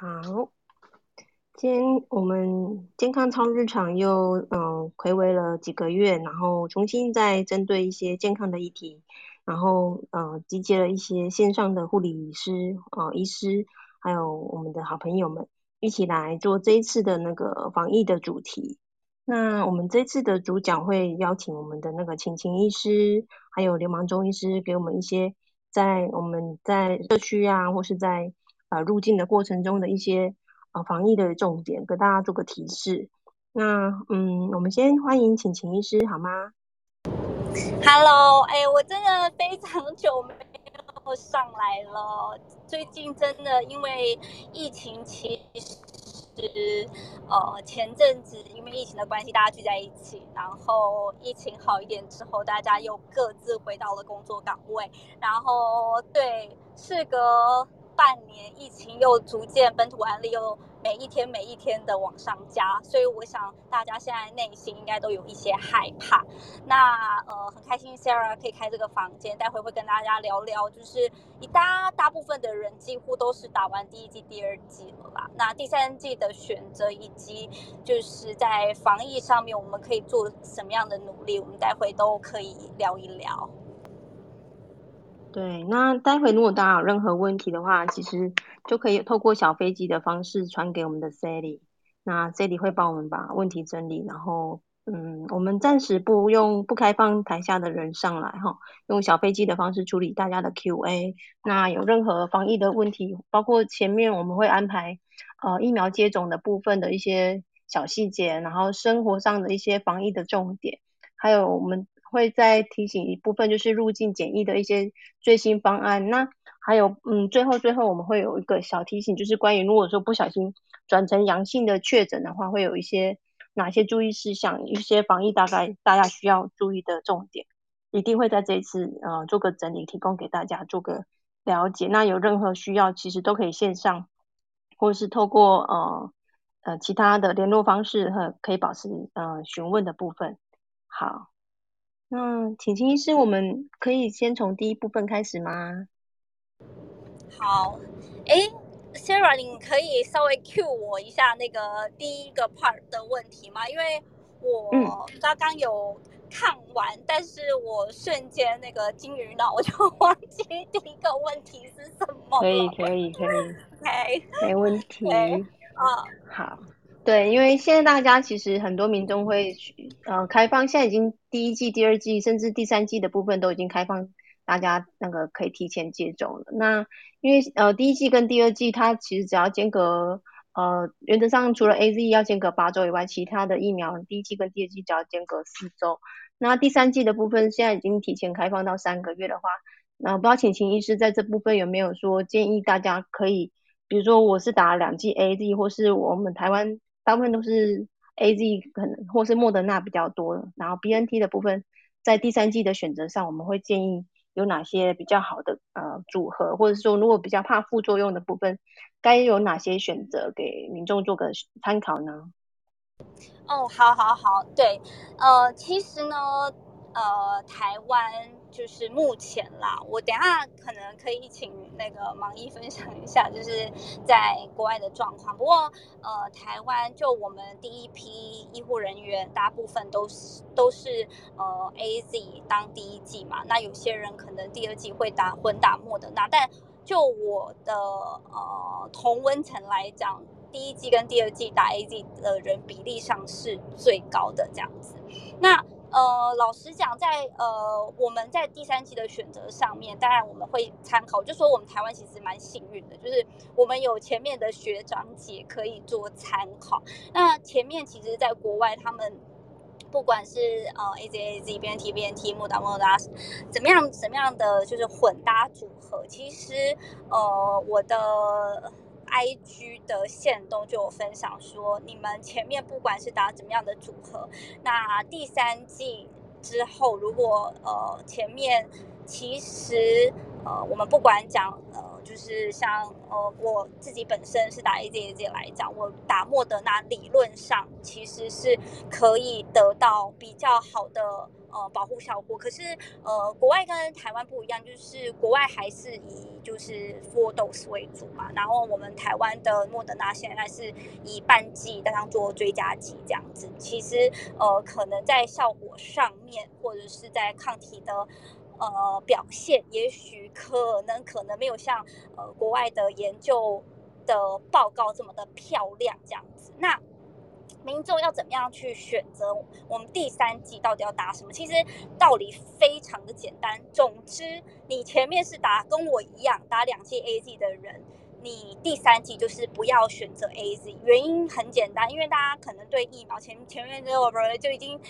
好，今天我们健康超日常又嗯回违了几个月，然后重新再针对一些健康的议题，然后呃集结了一些线上的护理师呃医师，还有我们的好朋友们一起来做这一次的那个防疫的主题。那我们这次的主讲会邀请我们的那个晴晴医师，还有流氓中医师，给我们一些在我们在社区啊，或是在呃，入境的过程中的一些呃防疫的重点，跟大家做个提示。那嗯，我们先欢迎请秦医师好吗？Hello，哎，我真的非常久没有上来了。最近真的因为疫情，其实呃前阵子因为疫情的关系，大家聚在一起，然后疫情好一点之后，大家又各自回到了工作岗位，然后对，是个。半年疫情又逐渐本土案例又每一天每一天的往上加，所以我想大家现在内心应该都有一些害怕。那呃很开心 Sarah 可以开这个房间，待会会跟大家聊聊，就是一大大部分的人几乎都是打完第一季、第二季了吧？那第三季的选择以及就是在防疫上面我们可以做什么样的努力，我们待会都可以聊一聊。对，那待会如果大家有任何问题的话，其实就可以透过小飞机的方式传给我们的 Sally，那 Sally 会帮我们把问题整理，然后嗯，我们暂时不用不开放台下的人上来哈，用小飞机的方式处理大家的 Q&A。那有任何防疫的问题，包括前面我们会安排呃疫苗接种的部分的一些小细节，然后生活上的一些防疫的重点，还有我们。会再提醒一部分，就是入境检疫的一些最新方案。那还有，嗯，最后最后我们会有一个小提醒，就是关于如果说不小心转成阳性的确诊的话，会有一些哪些注意事项，一些防疫大概大家需要注意的重点，一定会在这一次呃做个整理，提供给大家做个了解。那有任何需要，其实都可以线上，或者是透过呃呃其他的联络方式和可以保持呃询问的部分。好。那请秦医师，我们可以先从第一部分开始吗？好，哎，Sarah，你可以稍微 cue 我一下那个第一个 part 的问题吗？因为我刚刚有看完，但是我瞬间那个金鱼脑，我就忘记第一个问题是什么。可以，可以，可 以，OK，没问题。啊，好。对，因为现在大家其实很多民众会去呃开放，现在已经第一季、第二季甚至第三季的部分都已经开放，大家那个可以提前接种了。那因为呃第一季跟第二季它其实只要间隔呃原则上除了 A Z 要间隔八周以外，其他的疫苗第一季跟第二季只要间隔四周。那第三季的部分现在已经提前开放到三个月的话，那不知道请秦医师在这部分有没有说建议大家可以，比如说我是打两剂 A Z 或是我们台湾。大部分都是 A Z 可能或是莫德纳比较多，然后 B N T 的部分在第三季的选择上，我们会建议有哪些比较好的呃组合，或者说如果比较怕副作用的部分，该有哪些选择给民众做个参考呢？哦，好好好，对，呃，其实呢，呃，台湾。就是目前啦，我等下可能可以请那个盲医分享一下，就是在国外的状况。不过，呃，台湾就我们第一批医护人员，大部分都是都是呃 A Z 当第一季嘛。那有些人可能第二季会打混打莫的那，但就我的呃同温层来讲，第一季跟第二季打 A Z 的人比例上是最高的这样子。那呃，老实讲，在呃我们在第三季的选择上面，当然我们会参考，就说我们台湾其实蛮幸运的，就是我们有前面的学长姐可以做参考。那前面其实在国外，他们不管是呃 A Z A Z B N T B N T 莫达莫达怎么样怎么样的就是混搭组合，其实呃我的。I G 的线动就有分享说，你们前面不管是打怎么样的组合，那第三季之后，如果呃前面其实呃我们不管讲呃就是像呃我自己本身是打 A J A Z 来讲，我打莫德纳理论上其实是可以得到比较好的。呃，保护效果，可是呃，国外跟台湾不一样，就是国外还是以就是 four dose 为主嘛，然后我们台湾的莫德纳现在是以半剂当做追加剂这样子。其实呃，可能在效果上面，或者是在抗体的呃表现，也许可能可能没有像呃国外的研究的报告这么的漂亮这样子。那民众要怎么样去选择我们第三季到底要打什么？其实道理非常的简单。总之，你前面是打跟我一样打两剂 A Z 的人，你第三季就是不要选择 A Z。原因很简单，因为大家可能对疫苗前前面这个就已经。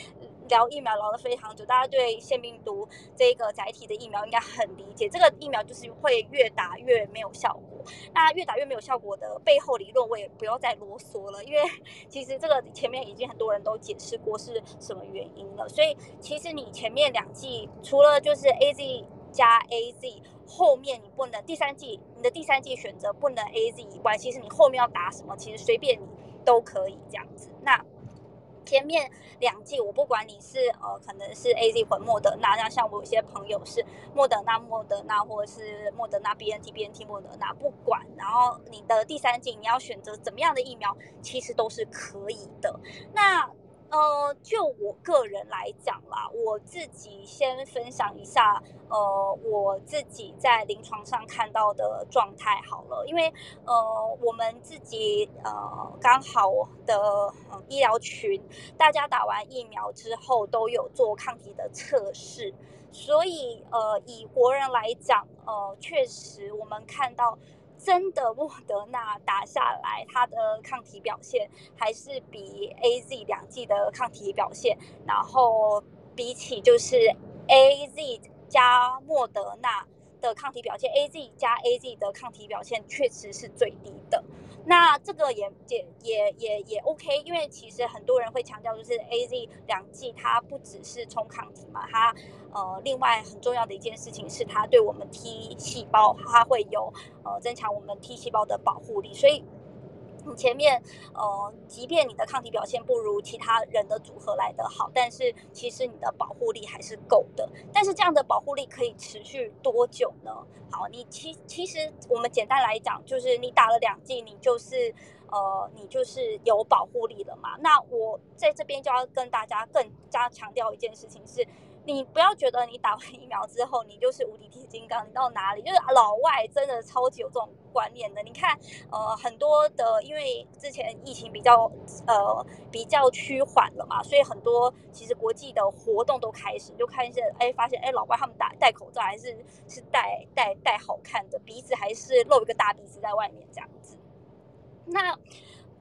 聊疫苗聊得非常久，大家对腺病毒这个载体的疫苗应该很理解。这个疫苗就是会越打越没有效果。那越打越没有效果的背后理论，我也不要再啰嗦了，因为 其实这个前面已经很多人都解释过是什么原因了。所以其实你前面两剂除了就是 A Z 加 A Z，后面你不能第三剂你的第三剂选择不能 A Z 以外，其实你后面要打什么，其实随便你都可以这样子。那。前面两季我不管你是呃可能是 A Z 混莫德纳，那像我有些朋友是莫德纳莫德纳或者是莫德纳 B N T B N T 莫德纳，不管，然后你的第三季你要选择怎么样的疫苗，其实都是可以的。那。呃，就我个人来讲啦，我自己先分享一下，呃，我自己在临床上看到的状态好了，因为呃，我们自己呃刚好的医疗群，大家打完疫苗之后都有做抗体的测试，所以呃，以国人来讲，呃，确实我们看到。真的莫德纳打下来，它的抗体表现还是比 A Z 两剂的抗体表现，然后比起就是 A Z 加莫德纳的抗体表现，A Z 加 A Z 的抗体表现确实是最低的。那这个也也也也也 OK，因为其实很多人会强调，就是 A Z 两剂它不只是冲抗体嘛，它呃另外很重要的一件事情是它对我们 T 细胞它会有呃增强我们 T 细胞的保护力，所以。你前面，呃，即便你的抗体表现不如其他人的组合来得好，但是其实你的保护力还是够的。但是这样的保护力可以持续多久呢？好，你其其实我们简单来讲，就是你打了两剂，你就是呃，你就是有保护力了嘛。那我在这边就要跟大家更加强调一件事情是。你不要觉得你打完疫苗之后你就是无敌铁金刚，你到哪里 就是老外真的超级有这种观念的。你看，呃，很多的因为之前疫情比较呃比较趋缓了嘛，所以很多其实国际的活动都开始就看一些，哎，发现哎老外他们打戴口罩还是是戴戴戴好看的，鼻子还是露一个大鼻子在外面这样子。那。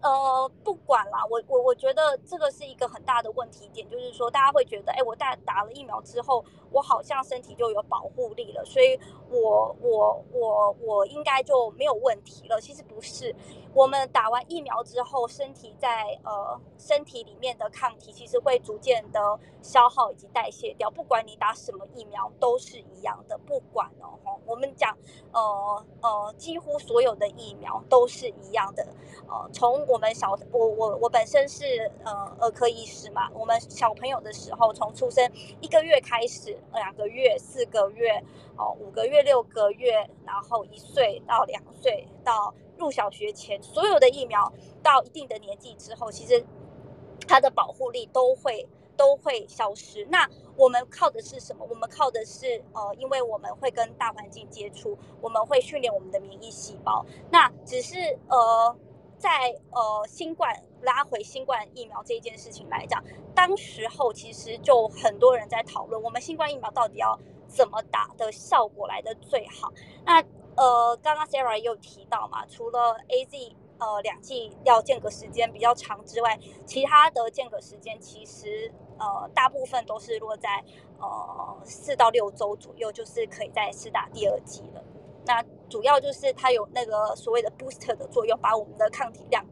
呃，不管啦，我我我觉得这个是一个很大的问题点，就是说大家会觉得，哎，我打打了疫苗之后，我好像身体就有保护力了，所以我我我我应该就没有问题了。其实不是，我们打完疫苗之后，身体在呃身体里面的抗体其实会逐渐的消耗以及代谢掉，不管你打什么疫苗都是一样的，不管哦，我们讲呃呃，几乎所有的疫苗都是一样的，呃，从我们小我我我本身是呃儿科医师嘛，我们小朋友的时候，从出生一个月开始，两个月、四个月、哦五个月、六个月，然后一岁到两岁到入小学前，所有的疫苗到一定的年纪之后，其实它的保护力都会都会消失。那我们靠的是什么？我们靠的是呃，因为我们会跟大环境接触，我们会训练我们的免疫细胞。那只是呃。在呃新冠拉回新冠疫苗这件事情来讲，当时候其实就很多人在讨论，我们新冠疫苗到底要怎么打的效果来的最好。那呃，刚刚 Sarah 也有提到嘛，除了 A Z 呃两剂要间隔时间比较长之外，其他的间隔时间其实呃大部分都是落在呃四到六周左右，就是可以再试打第二剂了。那主要就是它有那个所谓的 booster 的作用，把我们的抗体量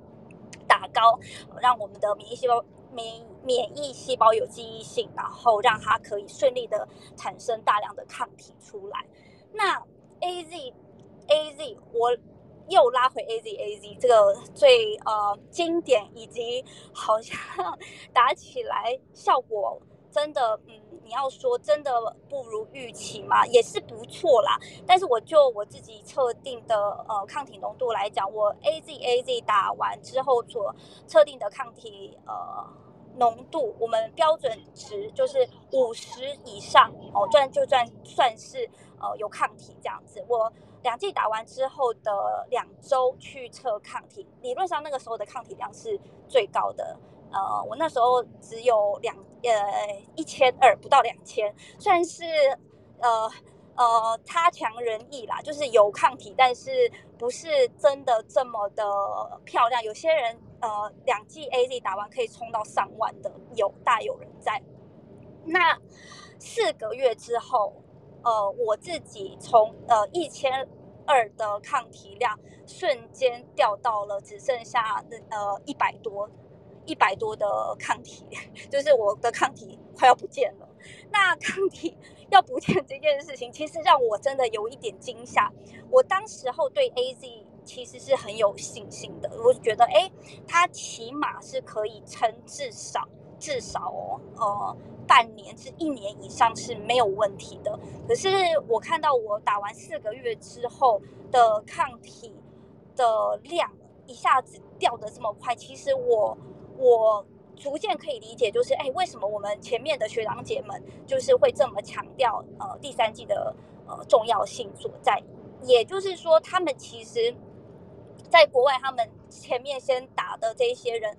打高，让我们的免疫细胞免免疫细胞有记忆性，然后让它可以顺利的产生大量的抗体出来。那 A Z A Z，我又拉回 A Z A Z 这个最呃经典以及好像打起来效果真的嗯。你要说真的不如预期嘛，也是不错啦。但是我就我自己测定的呃抗体浓度来讲，我 A Z A Z 打完之后所测定的抗体呃浓度，我们标准值就是五十以上哦，算就算算是呃有抗体这样子。我两剂打完之后的两周去测抗体，理论上那个时候的抗体量是最高的。呃，我那时候只有两呃一千二，不到两千，算是呃呃差强人意啦，就是有抗体，但是不是真的这么的漂亮。有些人呃两剂 A Z 打完可以冲到上万的，有大有人在。那四个月之后，呃，我自己从呃一千二的抗体量瞬间掉到了只剩下呃一百多。一百多的抗体，就是我的抗体快要不见了。那抗体要不见这件事情，其实让我真的有一点惊吓。我当时候对 A Z 其实是很有信心的，我觉得，哎，它起码是可以撑至少至少哦，呃，半年至一年以上是没有问题的。可是我看到我打完四个月之后的抗体的量一下子掉的这么快，其实我。我逐渐可以理解，就是哎，为什么我们前面的学长姐们就是会这么强调呃第三季的呃重要性所在，也就是说，他们其实在国外，他们前面先打的这些人，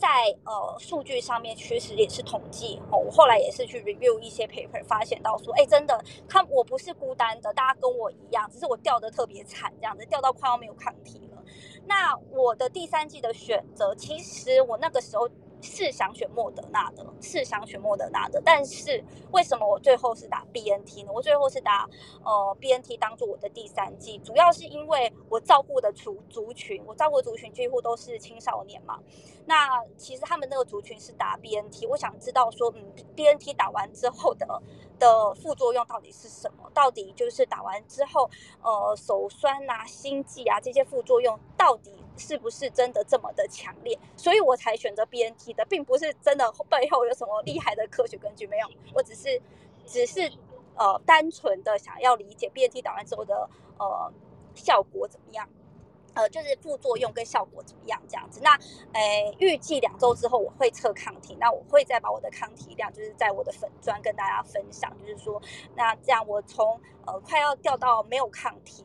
在呃数据上面确实也是统计哦。我后来也是去 review 一些 paper，发现到说，哎，真的，他我不是孤单的，大家跟我一样，只是我掉的特别惨，这样子掉到快要没有抗体了。那我的第三季的选择，其实我那个时候是想选莫德纳的，是想选莫德纳的。但是为什么我最后是打 BNT 呢？我最后是打呃 BNT 当做我的第三季，主要是因为我照顾的族族群，我照顾的族群几乎都是青少年嘛。那其实他们那个族群是打 BNT，我想知道说，嗯，BNT 打完之后的。的副作用到底是什么？到底就是打完之后，呃，手酸啊、心悸啊这些副作用，到底是不是真的这么的强烈？所以我才选择 BNT 的，并不是真的背后有什么厉害的科学根据，没有，我只是，只是呃，单纯的想要理解 BNT 打完之后的呃效果怎么样。呃，就是副作用跟效果怎么样这样子？那，诶，预计两周之后我会测抗体，那我会再把我的抗体量，就是在我的粉砖跟大家分享，就是说，那这样我从呃快要掉到没有抗体，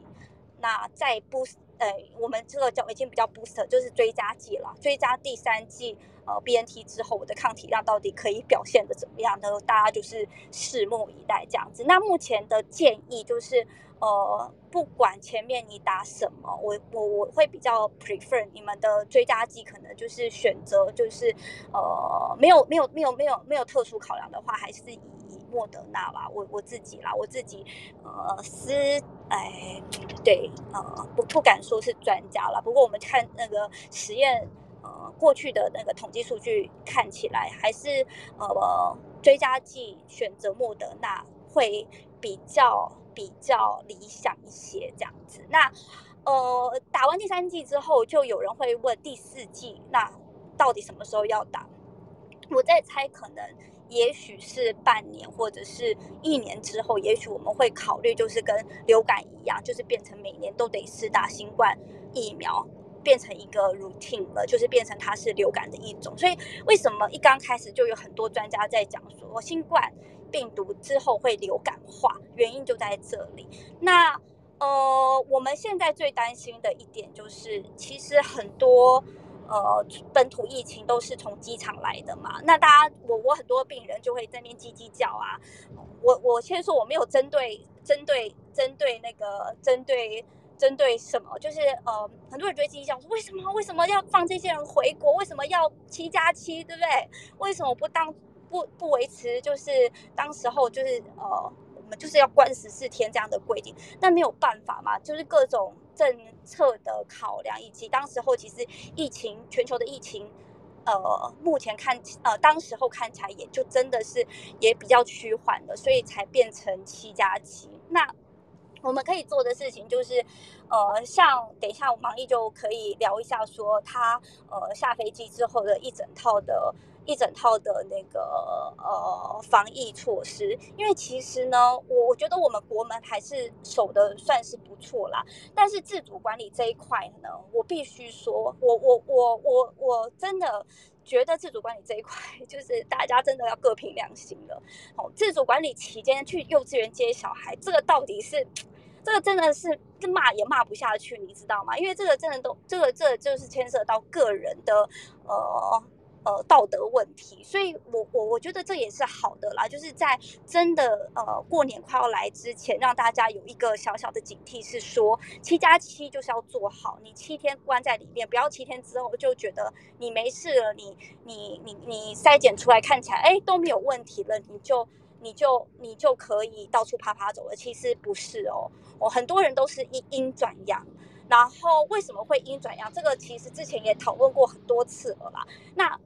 那再 boost，诶，我们这个叫已经比较 boost，就是追加剂了，追加第三剂呃 BNT 之后，我的抗体量到底可以表现的怎么样呢？大家就是拭目以待这样子。那目前的建议就是。呃，不管前面你打什么，我我我会比较 prefer 你们的追加剂，可能就是选择就是呃，没有没有没有没有没有特殊考量的话，还是以莫德纳吧。我我自己啦，我自己呃私哎对呃不不敢说是专家了，不过我们看那个实验呃过去的那个统计数据看起来，还是呃追加剂选择莫德纳会比较。比较理想一些这样子，那呃打完第三季之后，就有人会问第四季那到底什么时候要打？我在猜，可能也许是半年或者是一年之后，也许我们会考虑，就是跟流感一样，就是变成每年都得是打新冠疫苗，变成一个 routine 了，就是变成它是流感的一种。所以为什么一刚开始就有很多专家在讲说新冠？病毒之后会流感化，原因就在这里。那呃，我们现在最担心的一点就是，其实很多呃本土疫情都是从机场来的嘛。那大家，我我很多病人就会在那边叽叽叫啊。我我先说我没有针对针对针对那个针对针对什么，就是呃很多人就会叽叽叫说，为什么为什么要放这些人回国？为什么要七加七？对不对？为什么不当？不不维持，就是当时候就是呃，我们就是要关十四天这样的规定，那没有办法嘛，就是各种政策的考量，以及当时候其实疫情全球的疫情，呃，目前看呃，当时候看起来也就真的是也比较趋缓了，所以才变成七加七。那我们可以做的事情就是，呃，像等一下我忙毅就可以聊一下，说他呃下飞机之后的一整套的。一整套的那个呃防疫措施，因为其实呢，我我觉得我们国门还是守的算是不错啦。但是自主管理这一块呢，我必须说，我我我我我真的觉得自主管理这一块，就是大家真的要各凭良心了。哦，自主管理期间去幼稚园接小孩，这个到底是，这个真的是这骂也骂不下去，你知道吗？因为这个真的都，这个这就是牵涉到个人的呃。呃，道德问题，所以我我我觉得这也是好的啦，就是在真的呃过年快要来之前，让大家有一个小小的警惕，是说七加七就是要做好，你七天关在里面，不要七天之后就觉得你没事了，你你你你筛检出来看起来哎都没有问题了，你就你就你就可以到处啪啪走了，其实不是哦，我很多人都是一阴转阳。然后为什么会阴转阳？这个其实之前也讨论过很多次了啦。那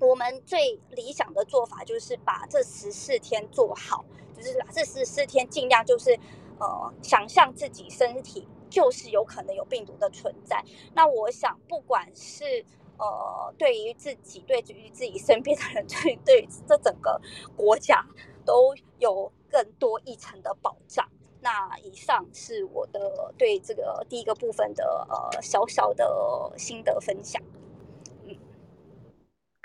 我们最理想的做法就是把这十四天做好，就是把这十四天尽量就是，呃，想象自己身体就是有可能有病毒的存在。那我想，不管是呃，对于自己，对于自己身边的人，对对这整个国家，都有更多一层的保障。那以上是我的对这个第一个部分的呃小小的心得分享。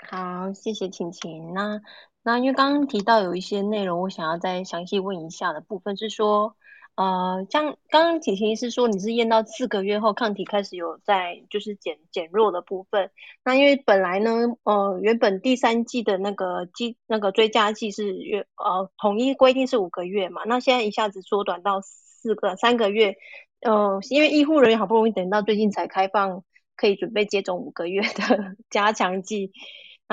好，谢谢晴晴。那那因为刚刚提到有一些内容，我想要再详细问一下的部分是说，呃，像刚刚晴晴是说你是验到四个月后抗体开始有在就是减减弱的部分。那因为本来呢，呃，原本第三季的那个季那个追加剂是月呃统一规定是五个月嘛，那现在一下子缩短到四个三个月，呃，因为医护人员好不容易等到最近才开放可以准备接种五个月的 加强剂。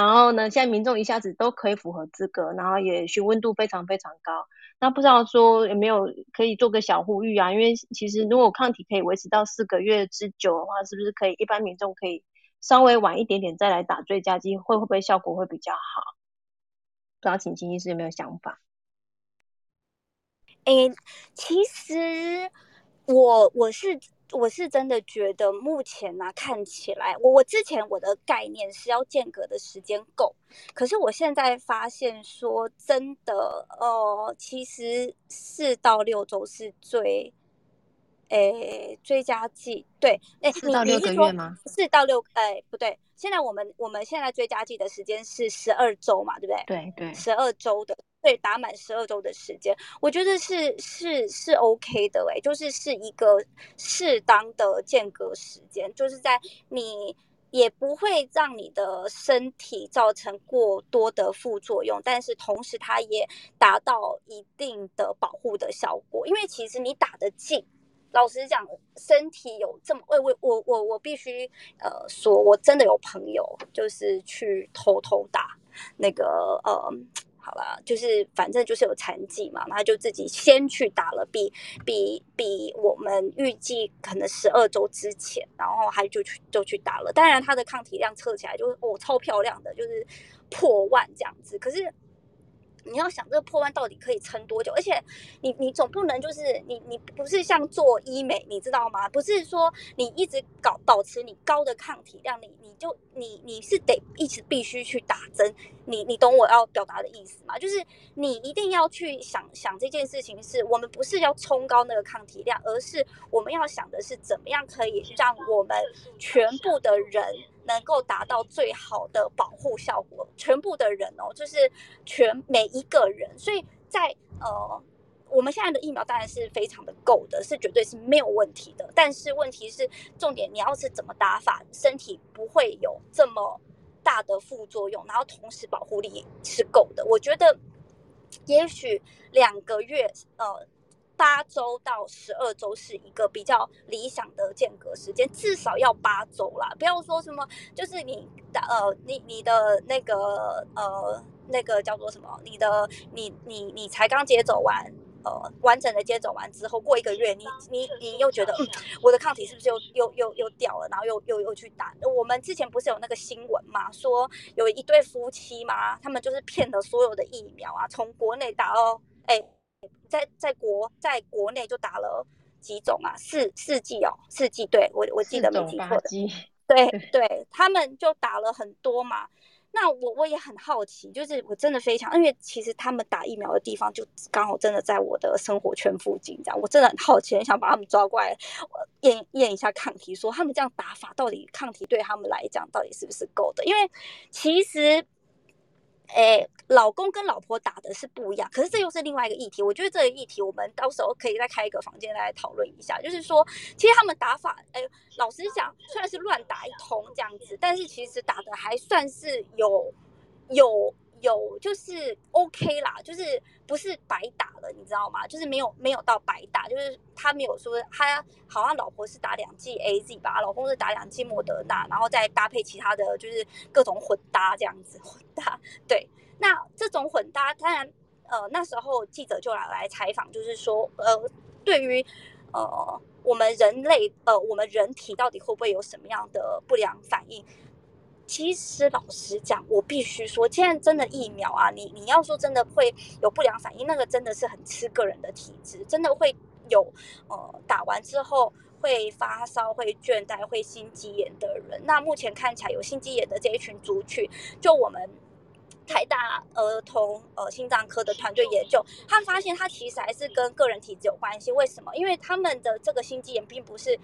然后呢，现在民众一下子都可以符合资格，然后也询问度非常非常高。那不知道说有没有可以做个小呼吁啊？因为其实如果抗体可以维持到四个月之久的话，是不是可以一般民众可以稍微晚一点点再来打追加剂，会会不会效果会比较好？不知道请金医师有没有想法？诶，其实我我是。我是真的觉得目前呢，看起来我我之前我的概念是要间隔的时间够，可是我现在发现说真的，呃，其实四到六周是最，诶，追加剂对，诶，四到六个月吗？四到六，诶，不对，现在我们我们现在追加剂的时间是十二周嘛，对不对？对对，十二周的。对，打满十二周的时间，我觉得是是是 OK 的哎，就是是一个适当的间隔时间，就是在你也不会让你的身体造成过多的副作用，但是同时它也达到一定的保护的效果。因为其实你打的近，老实讲，身体有这么，我我我我我必须呃说，我真的有朋友就是去偷偷打那个呃。好啦，就是反正就是有残疾嘛，他就自己先去打了，比比比我们预计可能十二周之前，然后他就去就去打了。当然，他的抗体量测起来就是哦超漂亮的，就是破万这样子。可是。你要想这个破万到底可以撑多久？而且你你总不能就是你你不是像做医美，你知道吗？不是说你一直搞保持你高的抗体量，你你就你你是得一直必须去打针。你你懂我要表达的意思吗？就是你一定要去想想这件事情，是我们不是要冲高那个抗体量，而是我们要想的是怎么样可以让我们全部的人。能够达到最好的保护效果，全部的人哦，就是全每一个人，所以在呃，我们现在的疫苗当然是非常的够的，是绝对是没有问题的。但是问题是，重点你要是怎么打法，身体不会有这么大的副作用，然后同时保护力是够的。我觉得也许两个月，呃。八周到十二周是一个比较理想的间隔时间，至少要八周啦。不要说什么，就是你的呃，你你的那个呃，那个叫做什么？你的你你你才刚接走完，呃，完整的接走完之后，过一个月，你你你又觉得，嗯，我的抗体是不是又又又又掉了？然后又又又去打。我们之前不是有那个新闻嘛，说有一对夫妻嘛，他们就是骗了所有的疫苗啊，从国内打到哎。在在国在国内就打了几种啊，四四剂哦，四剂，对我我记得没记错的，对对，他们就打了很多嘛。那我我也很好奇，就是我真的非常，因为其实他们打疫苗的地方就刚好真的在我的生活圈附近，这样我真的很好奇，很想把他们抓过来验验一下抗体，说他们这样打法到底抗体对他们来讲到底是不是够的？因为其实。哎，老公跟老婆打的是不一样，可是这又是另外一个议题。我觉得这个议题，我们到时候可以再开一个房间来讨论一下。就是说，其实他们打法，哎，老实讲，虽然是乱打一通这样子，但是其实打的还算是有有。有就是 OK 啦，就是不是白打了，你知道吗？就是没有没有到白打，就是他没有说他好像老婆是打两剂 AZ 吧，老公是打两剂莫德纳，然后再搭配其他的就是各种混搭这样子混搭。对，那这种混搭，当然呃那时候记者就来来采访，就是说呃对于呃我们人类呃我们人体到底会不会有什么样的不良反应？其实老实讲，我必须说，现在真的疫苗啊，你你要说真的会有不良反应，那个真的是很吃个人的体质，真的会有呃打完之后会发烧、会倦怠、会心肌炎的人。那目前看起来有心肌炎的这一群族群，就我们台大儿童呃心脏科的团队研究，他发现他其实还是跟个人体质有关系。为什么？因为他们的这个心肌炎并不是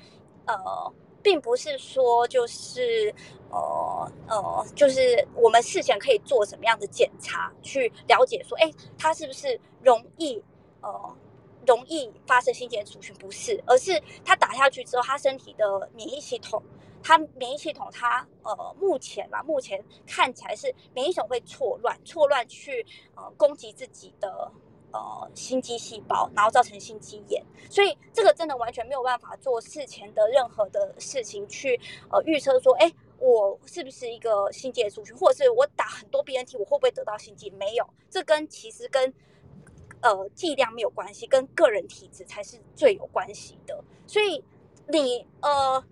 呃。并不是说就是呃呃，就是我们事前可以做什么样的检查去了解说，哎，他是不是容易呃容易发生心肌炎族群？不是，而是他打下去之后，他身体的免疫系统，他免疫系统，他呃目前吧，目前看起来是免疫系统会错乱，错乱去呃攻击自己的。呃，心肌细胞，然后造成心肌炎，所以这个真的完全没有办法做事前的任何的事情去呃预测说，哎，我是不是一个心肌的族群，或者是我打很多 BNT，我会不会得到心肌？没有，这跟其实跟呃剂量没有关系，跟个人体质才是最有关系的。所以你呃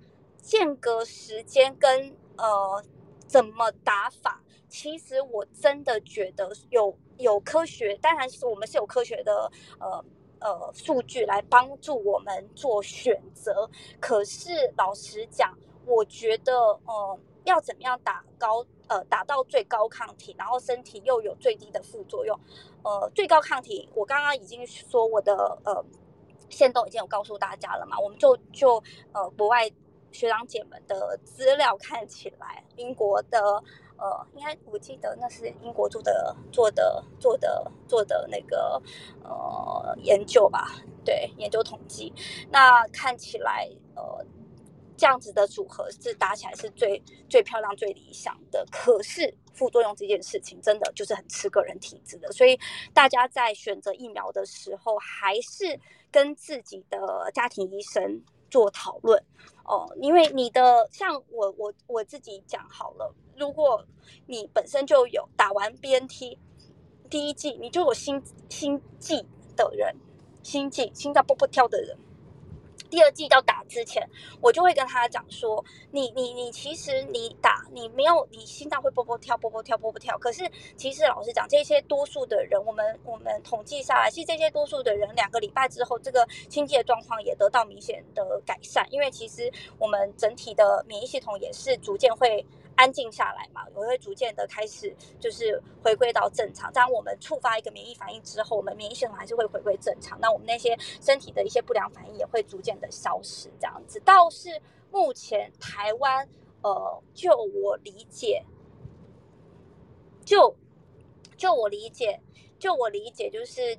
间隔时间跟呃怎么打法，其实我真的觉得有。有科学，当然是我们是有科学的，呃呃数据来帮助我们做选择。可是老实讲，我觉得，呃，要怎么样打高，呃，打到最高抗体，然后身体又有最低的副作用，呃，最高抗体，我刚刚已经说我的，呃，线都已经有告诉大家了嘛，我们就就呃国外学长姐们的资料看起来，英国的。呃，应该我记得那是英国做的做的做的做的那个呃研究吧，对，研究统计。那看起来呃这样子的组合是打起来是最最漂亮、最理想的。可是副作用这件事情真的就是很吃个人体质的，所以大家在选择疫苗的时候，还是跟自己的家庭医生做讨论哦，因为你的像我我我自己讲好了。如果你本身就有打完 BNT 第一季，你就有心心悸的人，心悸心脏蹦蹦跳的人。第二季到打之前，我就会跟他讲说，你你你其实你打你没有你心脏会波波跳波波跳波波跳，可是其实老实讲，这些多数的人，我们我们统计下来，其实这些多数的人两个礼拜之后，这个心悸的状况也得到明显的改善，因为其实我们整体的免疫系统也是逐渐会。安静下来嘛，我会逐渐的开始就是回归到正常。当我们触发一个免疫反应之后，我们免疫系统还是会回归正常。那我们那些身体的一些不良反应也会逐渐的消失。这样子倒是目前台湾，呃，就我理解，就就我理解，就我理解，就是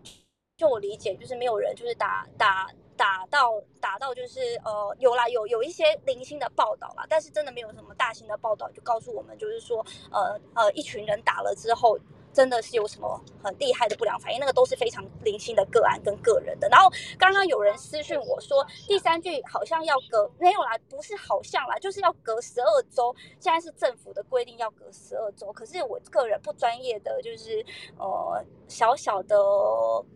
就我理解，就是没有人就是打打。打到打到就是呃有啦有有一些零星的报道啦，但是真的没有什么大型的报道就告诉我们，就是说呃呃一群人打了之后真的是有什么很厉害的不良反应，那个都是非常零星的个案跟个人的。然后刚刚有人私讯我说第三句好像要隔没有啦，不是好像啦，就是要隔十二周，现在是政府的规定要隔十二周，可是我个人不专业的就是呃小小的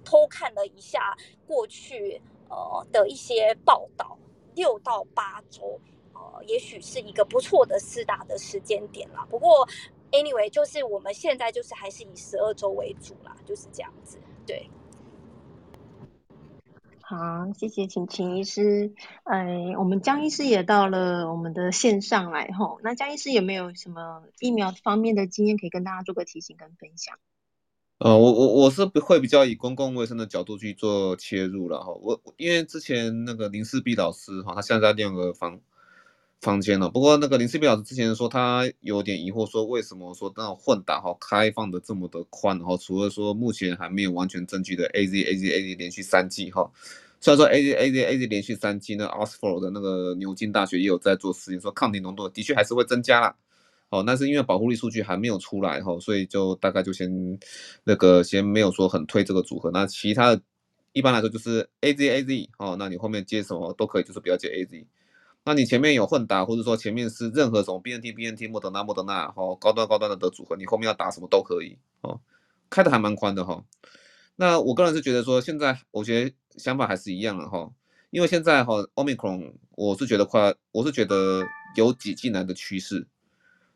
偷看了一下过去。呃的一些报道，六到八周，呃，也许是一个不错的施打的时间点啦。不过，anyway，就是我们现在就是还是以十二周为主啦，就是这样子。对，好，谢谢请秦医师。哎，我们江医师也到了我们的线上来吼。那江医师有没有什么疫苗方面的经验可以跟大家做个提醒跟分享？呃，我我我是会比较以公共卫生的角度去做切入了哈。我因为之前那个林世璧老师哈，他现在在另一个房房间了。不过那个林世璧老师之前说他有点疑惑，说为什么说那种混打哈开放的这么的宽哈？除了说目前还没有完全证据的 A Z A Z A Z 连续三剂哈。虽然说 A Z A Z A Z 连续三期呢，Oxford 的那个牛津大学也有在做实验，说抗体浓度的确还是会增加啦。哦，那是因为保护力数据还没有出来哈，所以就大概就先那个先没有说很推这个组合。那其他的一般来说就是 A Z A Z 哦，那你后面接什么都可以，就是不要接 A Z。那你前面有混打，或者说前面是任何什么 B N T B N T 莫德纳莫德纳哦，高端高端的的组合，你后面要打什么都可以哦，开的还蛮宽的哈。那我个人是觉得说，现在我觉得想法还是一样的哈，因为现在哈，omicron 我是觉得快，我是觉得有挤进来的趋势，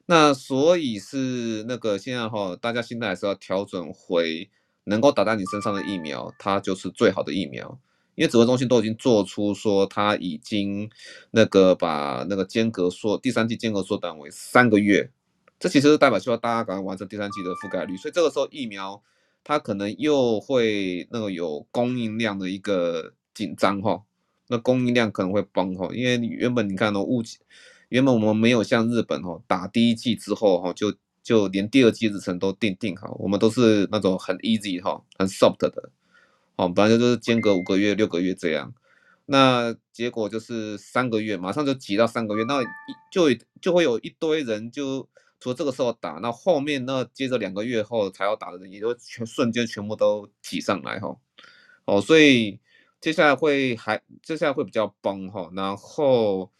那所以是那个现在哈，大家心态还是要调整回能够打在你身上的疫苗，它就是最好的疫苗，因为指挥中心都已经做出说，它已经那个把那个间隔缩，第三季间隔缩短为三个月，这其实是代表需要大家赶快完成第三季的覆盖率，所以这个时候疫苗。它可能又会那个有供应量的一个紧张哈，那供应量可能会崩哈，因为原本你看呢，物原本我们没有像日本哈，打第一季之后哈，就就连第二季日程都定定好，我们都是那种很 easy 哈，很 soft 的，哦，本来就是间隔五个月、六个月这样，那结果就是三个月，马上就挤到三个月，那就就会有一堆人就。除了这个时候打，那后面那接着两个月后才要打的人，也就全瞬间全部都挤上来哈，哦，所以接下来会还接下来会比较崩哈，然后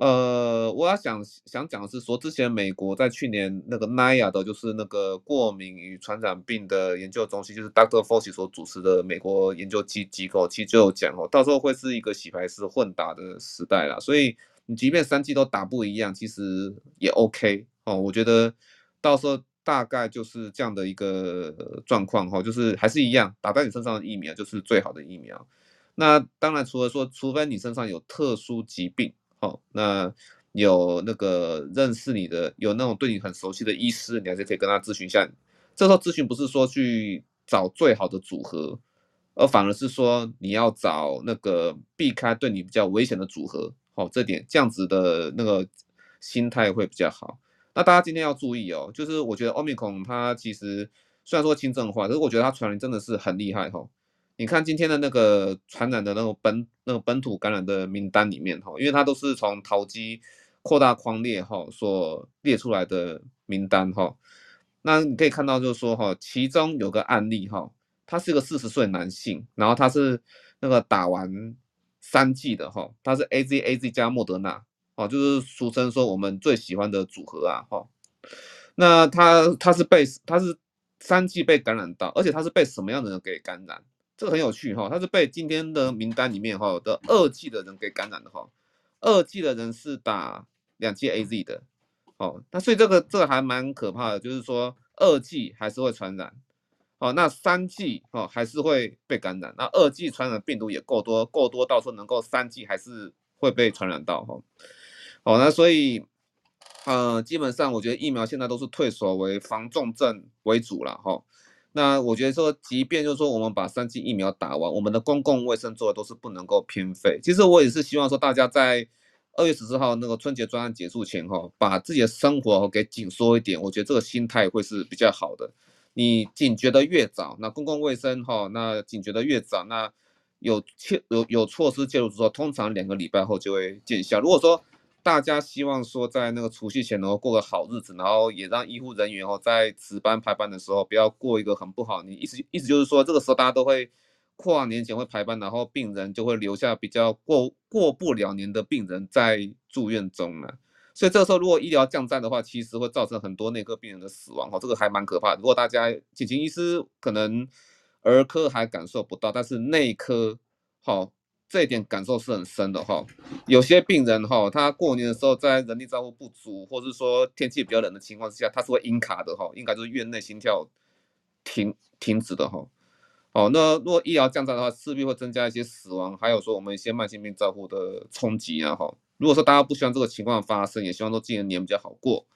呃，我要想想讲的是说，之前美国在去年那个 NIA 的，就是那个过敏与传染病的研究中心，就是 Dr. Fauci 所主持的美国研究机机构，其实就有讲哦，到时候会是一个洗牌式混打的时代啦，所以你即便三季都打不一样，其实也 OK。哦，我觉得到时候大概就是这样的一个状况哈，就是还是一样，打在你身上的疫苗就是最好的疫苗。那当然，除了说，除非你身上有特殊疾病，哦，那有那个认识你的，有那种对你很熟悉的医师，你还是可以跟他咨询一下。这时候咨询不是说去找最好的组合，而反而是说你要找那个避开对你比较危险的组合。好，这点这样子的那个心态会比较好。那大家今天要注意哦，就是我觉得奥密克戎它其实虽然说轻症化，可是我觉得它传染真的是很厉害哈。你看今天的那个传染的那种本那个本土感染的名单里面哈，因为它都是从淘机扩大框列哈所列出来的名单哈。那你可以看到就是说哈，其中有个案例哈，他是一个四十岁男性，然后他是那个打完三剂的哈，他是 A Z A Z 加莫德纳。哦，就是俗称说我们最喜欢的组合啊，哈。那他他是被他是三剂被感染到，而且他是被什么样的人给感染？这个很有趣哈，他是被今天的名单里面哈的二季的人给感染的哈。二季的人是打两剂 A Z 的，哦，那所以这个这个还蛮可怕的，就是说二季还是会传染，哦，那三季哦还是会被感染，那二季传染病毒也够多够多，到时候能够三季还是会被传染到哈。好，那所以，呃，基本上我觉得疫苗现在都是退缩为防重症为主了哈。那我觉得说，即便就是说我们把三剂疫苗打完，我们的公共卫生做的都是不能够偏废。其实我也是希望说，大家在二月十四号那个春节专案结束前哈，把自己的生活给紧缩一点。我觉得这个心态会是比较好的。你警觉的越早，那公共卫生哈，那警觉的越早，那有切有有措施介入之后，通常两个礼拜后就会见效。如果说大家希望说，在那个除夕前能够过个好日子，然后也让医护人员哦，在值班排班的时候不要过一个很不好。你意思意思就是说，这个时候大家都会跨年前会排班，然后病人就会留下比较过过不了年的病人在住院中了。所以这个时候如果医疗降战的话，其实会造成很多内科病人的死亡哈，这个还蛮可怕的。如果大家请请医师可能儿科还感受不到，但是内科好。这一点感受是很深的哈，有些病人哈，他过年的时候在人力照顾不足，或是说天气比较冷的情况之下，他是会阴卡的哈，应该就是院内心跳停停止的哈。哦，那如果医疗降价的话，势必会增加一些死亡，还有说我们一些慢性病照护的冲击啊。哈，如果说大家不希望这个情况发生，也希望说今年年比较好过，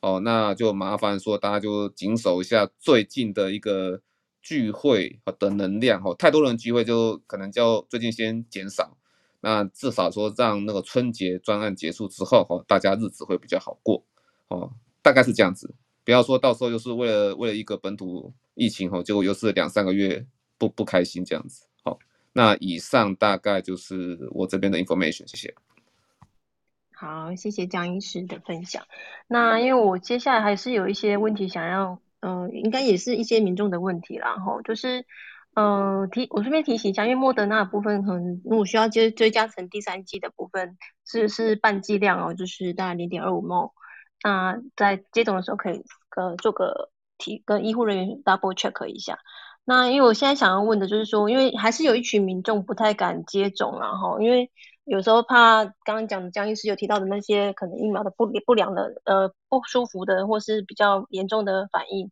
哦，那就麻烦说大家就谨守一下最近的一个聚会的能量。哈，太多人聚会就可能就最近先减少，那至少说让那个春节专案结束之后，哈，大家日子会比较好过。哦，大概是这样子，不要说到时候又是为了为了一个本土疫情，哈，结果又是两三个月。不不开心这样子，好，那以上大概就是我这边的 information，谢谢。好，谢谢江医师的分享。那因为我接下来还是有一些问题想要，嗯，应该也是一些民众的问题啦，吼，就是，嗯，提我顺便提醒一下，因为莫德纳的部分可能如果需要接追加成第三剂的部分，是是半剂量哦，就是大概零点二五 ml，那在接种的时候可以呃做个提跟医护人员 double check 一下。那因为我现在想要问的就是说，因为还是有一群民众不太敢接种然后因为有时候怕刚刚讲江医师有提到的那些可能疫苗的不不良的呃不舒服的或是比较严重的反应，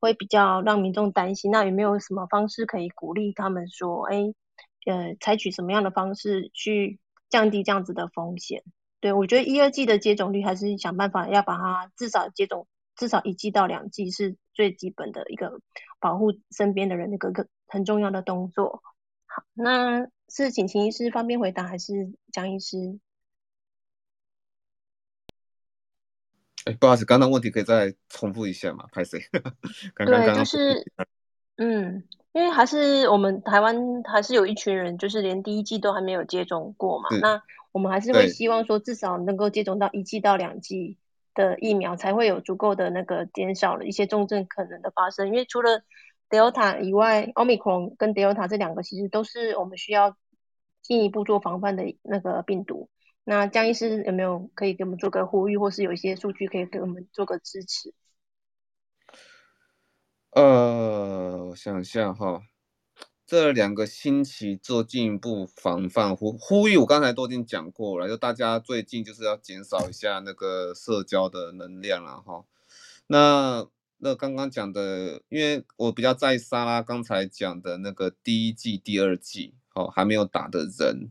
会比较让民众担心。那有没有什么方式可以鼓励他们说，哎，呃，采取什么样的方式去降低这样子的风险？对我觉得一二季的接种率还是想办法要把它至少接种。至少一剂到两剂是最基本的一个保护身边的人的一个很重要的动作。好，那是请秦医师方便回答还是江医师？哎，不好意思，刚刚问题可以再重复一下吗？拍谁？对，就是，嗯，因为还是我们台湾还是有一群人，就是连第一季都还没有接种过嘛。那我们还是会希望说，至少能够接种到一剂到两剂。的疫苗才会有足够的那个减少了一些重症可能的发生，因为除了 Delta 以外，Omicron 跟 Delta 这两个其实都是我们需要进一步做防范的那个病毒。那江医师有没有可以给我们做个呼吁，或是有一些数据可以给我们做个支持？呃，我想一下哈。这两个星期做进一步防范呼呼吁，我刚才都已经讲过了，就大家最近就是要减少一下那个社交的能量了哈。那那刚刚讲的，因为我比较在意莎拉刚才讲的那个第一季、第二季，好还没有打的人，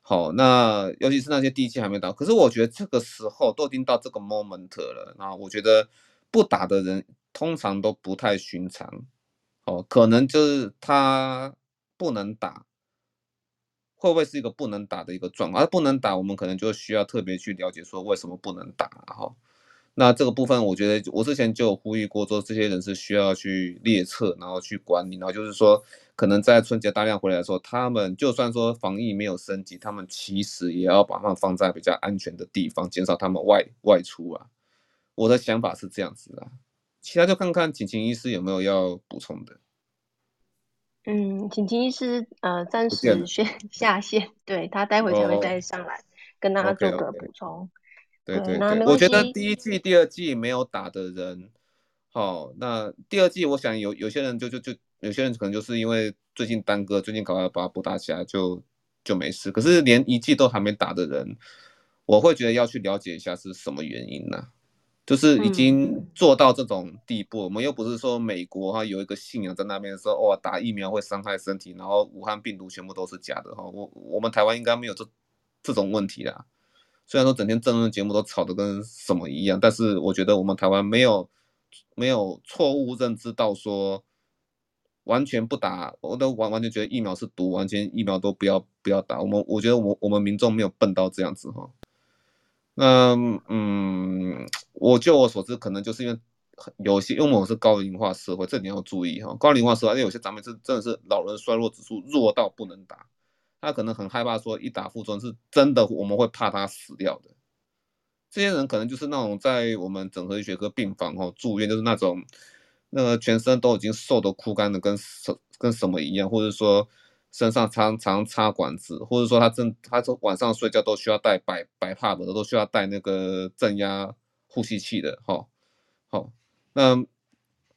好，那尤其是那些第一季还没打，可是我觉得这个时候都已经到这个 moment 了，那我觉得不打的人通常都不太寻常。哦，可能就是他不能打，会不会是一个不能打的一个状况？而不能打，我们可能就需要特别去了解说为什么不能打哈。那这个部分，我觉得我之前就有呼吁过，说这些人是需要去列册，然后去管理，然后就是说，可能在春节大量回来的时候，他们就算说防疫没有升级，他们其实也要把他们放在比较安全的地方，减少他们外外出啊。我的想法是这样子啊。其他就看看景晴医师有没有要补充的。嗯，景晴医师呃暂时先 下线，对他待会才会再上来跟大家做个补充。对对对，我觉得第一季、第二季没有打的人，好，那第二季我想有有些人就就就有些人可能就是因为最近耽搁，最近搞快把它补打起来就就没事。可是连一季都还没打的人，我会觉得要去了解一下是什么原因呢？就是已经做到这种地步，我们又不是说美国哈有一个信仰在那边说哇打疫苗会伤害身体，然后武汉病毒全部都是假的哈。我我们台湾应该没有这这种问题啦。虽然说整天政论节目都吵得跟什么一样，但是我觉得我们台湾没有没有错误认知到说完全不打，我都完完全觉得疫苗是毒，完全疫苗都不要不要打。我们我觉得我我们民众没有笨到这样子哈。那嗯，我就我所知，可能就是因为有些，因为我是高龄化社会，这点要注意哈。高龄化社会，而且有些咱们是真的是老人衰弱指数弱到不能打，他可能很害怕说一打副作用是真的，我们会怕他死掉的。这些人可能就是那种在我们整合医学科病房哦住院，就是那种那个全身都已经瘦的枯干的跟什跟什么一样，或者说。身上常常插管子，或者说他正他说晚上睡觉都需要带白白帕的，都需要带那个正压呼吸器的，哈，好，那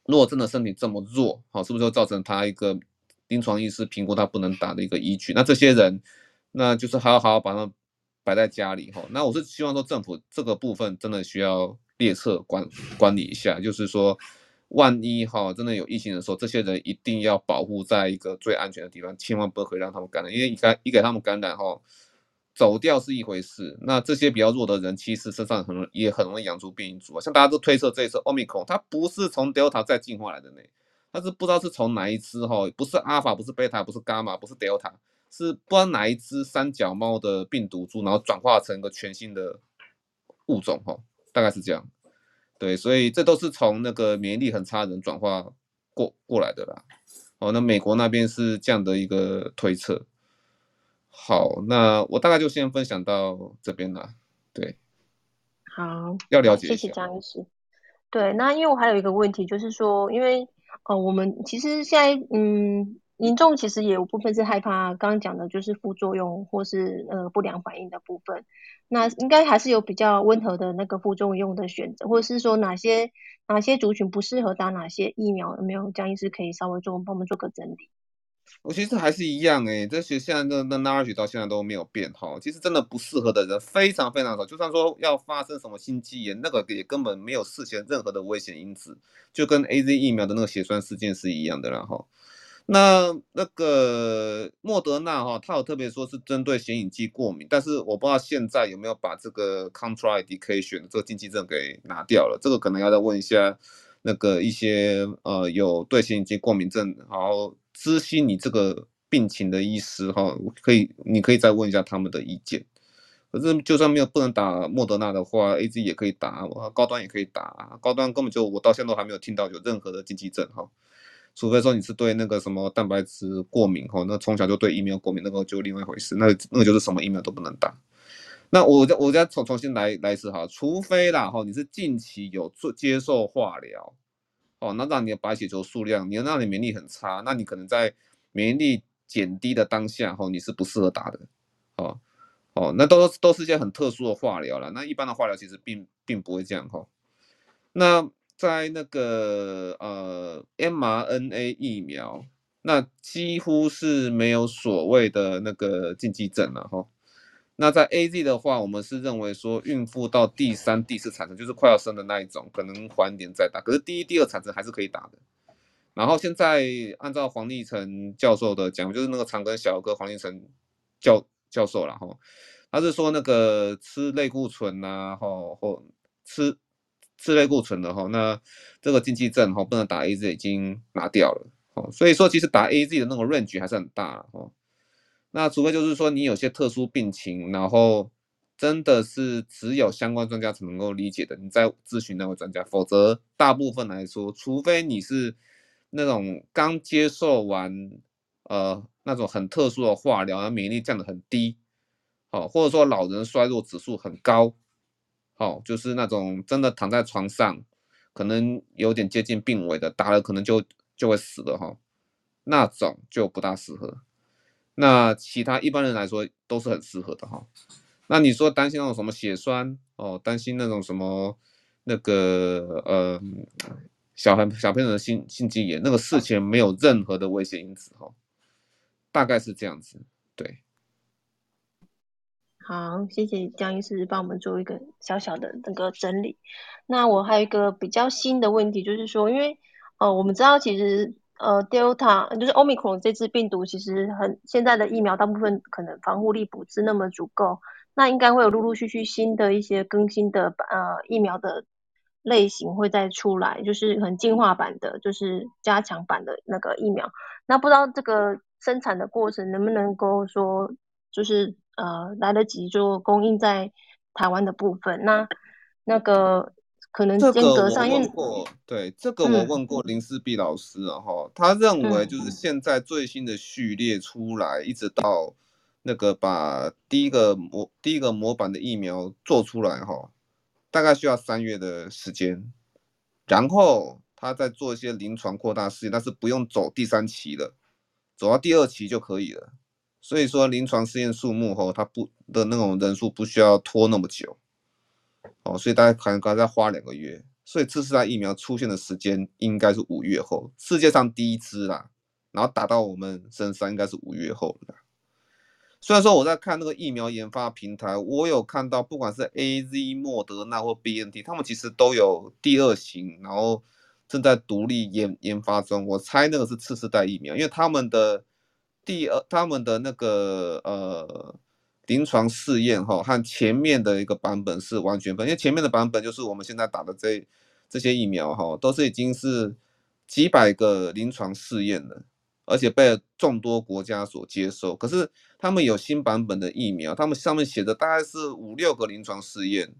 如果真的身体这么弱，好，是不是就造成他一个临床医师评估他不能打的一个依据？那这些人，那就是还要好好把他们摆在家里，哈，那我是希望说政府这个部分真的需要列册管管理一下，就是说。万一哈真的有疫情的时候，这些人一定要保护在一个最安全的地方，千万不可以让他们感染，因为一感一给他们感染哈，走掉是一回事，那这些比较弱的人其实身上很也很容易养出变异株啊，像大家都推测这一次 Omicron 它不是从 Delta 再进化来的呢，它是不知道是从哪一只哈，不是阿尔法，不是贝塔，不是伽马，不是 Delta，是不知道哪一只三脚猫的病毒株，然后转化成一个全新的物种哈，大概是这样。对，所以这都是从那个免疫力很差的人转化过过来的啦。哦，那美国那边是这样的一个推测。好，那我大概就先分享到这边了。对，好，要了解谢谢张医师。对，那因为我还有一个问题，就是说，因为哦，我们其实现在嗯。民众其实也有部分是害怕，刚刚讲的就是副作用或是呃不良反应的部分。那应该还是有比较温和的那个副作用的选择，或者是说哪些哪些族群不适合打哪些疫苗？有没有江医师可以稍微做帮我们做个整理？我其实还是一样哎，这些现在的那那 r 到现在都没有变哈。其实真的不适合的人非常非常少，就算说要发生什么心肌炎，那个也根本没有事前任何的危险因子，就跟 A Z 疫苗的那个血栓事件是一样的啦哈。那那个莫德纳哈，他有特别说是针对显影剂过敏，但是我不知道现在有没有把这个 contraindication 这个禁忌症给拿掉了，这个可能要再问一下那个一些呃有对显影剂过敏症，然后知悉你这个病情的医师哈，可以你可以再问一下他们的意见。可是就算没有不能打莫德纳的话，A Z 也可以打，我高端也可以打，高端根本就我到现在都还没有听到有任何的禁忌症哈。除非说你是对那个什么蛋白质过敏哈，那从小就对疫苗过敏，那个就另外一回事，那那个就是什么疫苗都不能打。那我再我再重重新来来一次哈，除非啦哈，你是近期有做接受化疗，哦，那让你的白血球数量，你让你免疫力很差，那你可能在免疫力减低的当下哈，你是不适合打的，哦哦，那都都是一些很特殊的化疗了，那一般的化疗其实并并不会这样哈，那。在那个呃 mRNA 疫苗，那几乎是没有所谓的那个禁忌症了哈。那在 AZ 的话，我们是认为说孕妇到第三、第四产程，就是快要生的那一种，可能缓点再打。可是第一、第二产程还是可以打的。然后现在按照黄立成教授的讲，就是那个长庚小儿科黄立成教教授了哈，他是说那个吃类固醇呐，哈或吃。吃类固醇的哈，那这个禁忌症哈不能打 A Z 已经拿掉了，哦，所以说其实打 A Z 的那个 range 还是很大哦。那除非就是说你有些特殊病情，然后真的是只有相关专家才能够理解的，你再咨询那位专家，否则大部分来说，除非你是那种刚接受完呃那种很特殊的化疗，然后免疫力降得很低，好，或者说老人衰弱指数很高。哦，就是那种真的躺在床上，可能有点接近病危的，打了可能就就会死的哈，那种就不大适合。那其他一般人来说都是很适合的哈。那你说担心那种什么血栓哦，担心那种什么那个呃小孩小朋友的心心肌炎，那个事前没有任何的危险因子哈，大概是这样子，对。好，谢谢江医师帮我们做一个小小的那个整理。那我还有一个比较新的问题，就是说，因为呃，我们知道其实呃，Delta 就是 Omicron 这支病毒，其实很现在的疫苗大部分可能防护力不是那么足够，那应该会有陆陆续续新的一些更新的呃疫苗的类型会再出来，就是很进化版的，就是加强版的那个疫苗。那不知道这个生产的过程能不能够说，就是。呃，来得及就供应在台湾的部分，那那个可能间隔上，因为对这个我问过林思碧老师了哈，他认为就是现在最新的序列出来，一直到那个把第一个模第一个模板的疫苗做出来哈，大概需要三月的时间，然后他再做一些临床扩大试验，但是不用走第三期了，走到第二期就可以了。所以说，临床试验数目吼，它不的那种人数不需要拖那么久，哦，所以大家可能刚再花两个月，所以次世代疫苗出现的时间应该是五月后，世界上第一支啦，然后打到我们身上应该是五月后的。虽然说我在看那个疫苗研发平台，我有看到不管是 A Z、莫德纳或 B N T，他们其实都有第二型，然后正在独立研研发中。我猜那个是次世代疫苗，因为他们的第二他们的那个呃临床试验哈和前面的一个版本是完全分，因为前面的版本就是我们现在打的这这些疫苗哈都是已经是几百个临床试验了。而且被众多国家所接受，可是他们有新版本的疫苗，他们上面写的大概是五六个临床试验，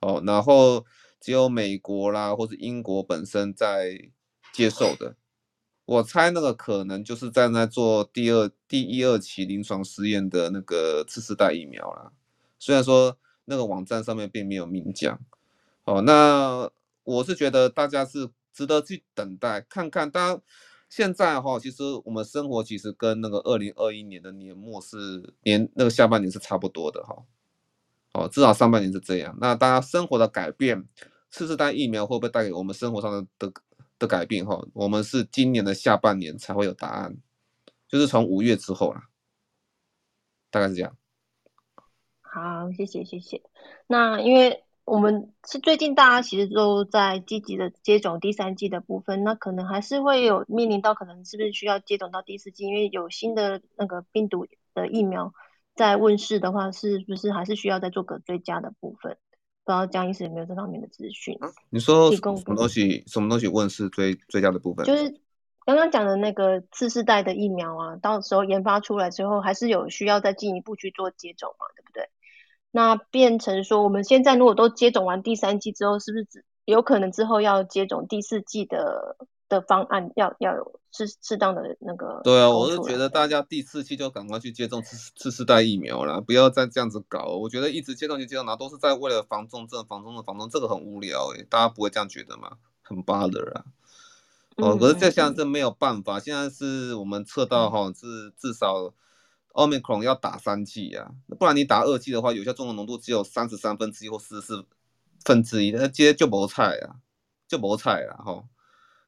哦，然后只有美国啦或者英国本身在接受的，我猜那个可能就是在那做第二、第一二期临床试验的那个次世代疫苗啦。虽然说那个网站上面并没有明讲，哦，那我是觉得大家是值得去等待看看，当然。现在哈，其实我们生活其实跟那个二零二一年的年末是年那个下半年是差不多的哈，哦，至少上半年是这样。那大家生活的改变，次世代疫苗会不会带给我们生活上的的的改变哈？我们是今年的下半年才会有答案，就是从五月之后啦，大概是这样。好，谢谢谢谢。那因为。我们是最近大家其实都在积极的接种第三季的部分，那可能还是会有面临到可能是不是需要接种到第四季，因为有新的那个病毒的疫苗在问世的话，是不是还是需要再做个追加的部分？不知道江医师有没有这方面的资讯？你说什么东西？什么东西问世最最佳的部分？就是刚刚讲的那个次世代的疫苗啊，到时候研发出来之后，还是有需要再进一步去做接种嘛，对不对？那变成说，我们现在如果都接种完第三季之后，是不是有可能之后要接种第四季的的方案，要要有适适当的那个？对啊，我是觉得大家第四期就赶快去接种次次世代疫苗了，不要再这样子搞。我觉得一直接种就接种，然后都是在为了防重症、防重症、防重，这个很无聊诶，大家不会这样觉得吗？很 bother 啊。哦，可是这像这没有办法，现在是我们测到哈，是至少。奥密克戎要打三剂呀，不然你打二剂的话，有效重症浓度只有三十三分之一或四十四分之一，那直接就没菜啊，就没菜了哈。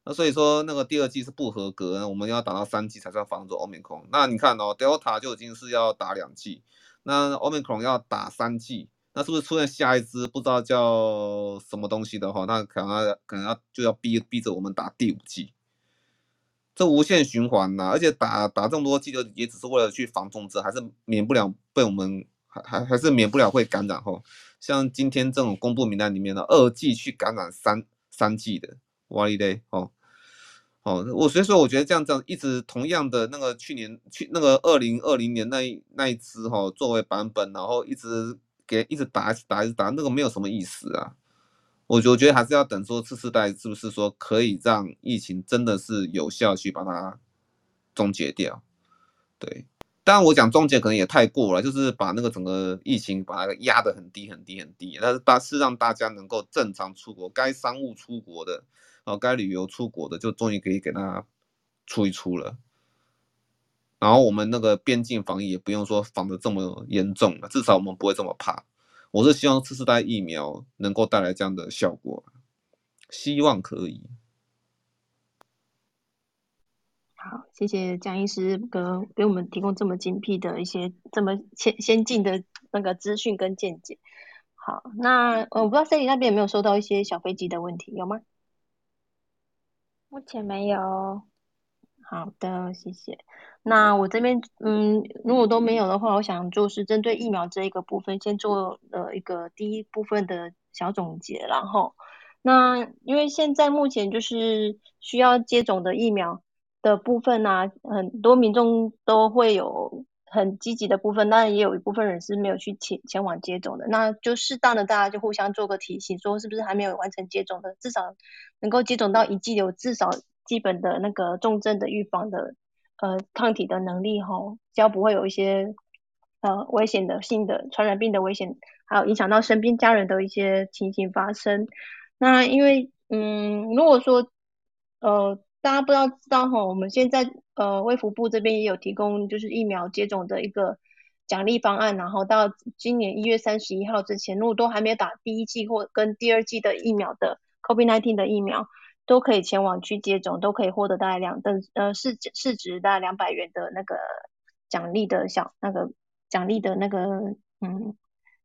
那所以说那个第二剂是不合格，我们要打到三剂才算防住奥密克戎。那你看哦，Delta 就已经是要打两剂，那奥密克戎要打三剂，那是不是出现下一支不知道叫什么东西的话，那可能可能要就要逼逼着我们打第五剂。这无限循环呐，而且打打这么多剂，就也只是为了去防重症，还是免不了被我们还还还是免不了会感染吼。像今天这种公布名单里面的二剂去感染三三剂的，哇嘞哦哦，我所以说我觉得这样这样一直同样的那个去年去那个二零二零年那一那一支哈作为版本，然后一直给一直打一直打一直打，那个没有什么意思啊。我我觉得还是要等说次世代是不是说可以让疫情真的是有效去把它终结掉，对。当然我讲终结可能也太过了，就是把那个整个疫情把它压得很低很低很低，但是大是让大家能够正常出国，该商务出国的，哦，该旅游出国的，就终于可以给他出一出了。然后我们那个边境防疫也不用说防得这么严重了，至少我们不会这么怕。我是希望次世代疫苗能够带来这样的效果，希望可以。好，谢谢蒋医师哥给我们提供这么精辟的一些这么先先进的那个资讯跟见解。好，那我不知道 C 里那边有没有收到一些小飞机的问题，有吗？目前没有。好的，谢谢。那我这边，嗯，如果都没有的话，我想就是针对疫苗这一个部分，先做了一个第一部分的小总结。然后，那因为现在目前就是需要接种的疫苗的部分呢，很多民众都会有很积极的部分，当然也有一部分人是没有去前前往接种的。那就适当的大家就互相做个提醒，说是不是还没有完成接种的，至少能够接种到一剂有至少基本的那个重症的预防的。呃，抗体的能力哈，只要不会有一些呃危险的性的传染病的危险，还有影响到身边家人的一些情形发生。那因为嗯，如果说呃大家不知道知道哈，我们现在呃卫福部这边也有提供就是疫苗接种的一个奖励方案，然后到今年一月三十一号之前，如果都还没有打第一剂或跟第二剂的疫苗的 COVID-19 的疫苗。都可以前往去接种，都可以获得大概两等呃市市值大概两百元的那个奖励的小那个奖励的那个嗯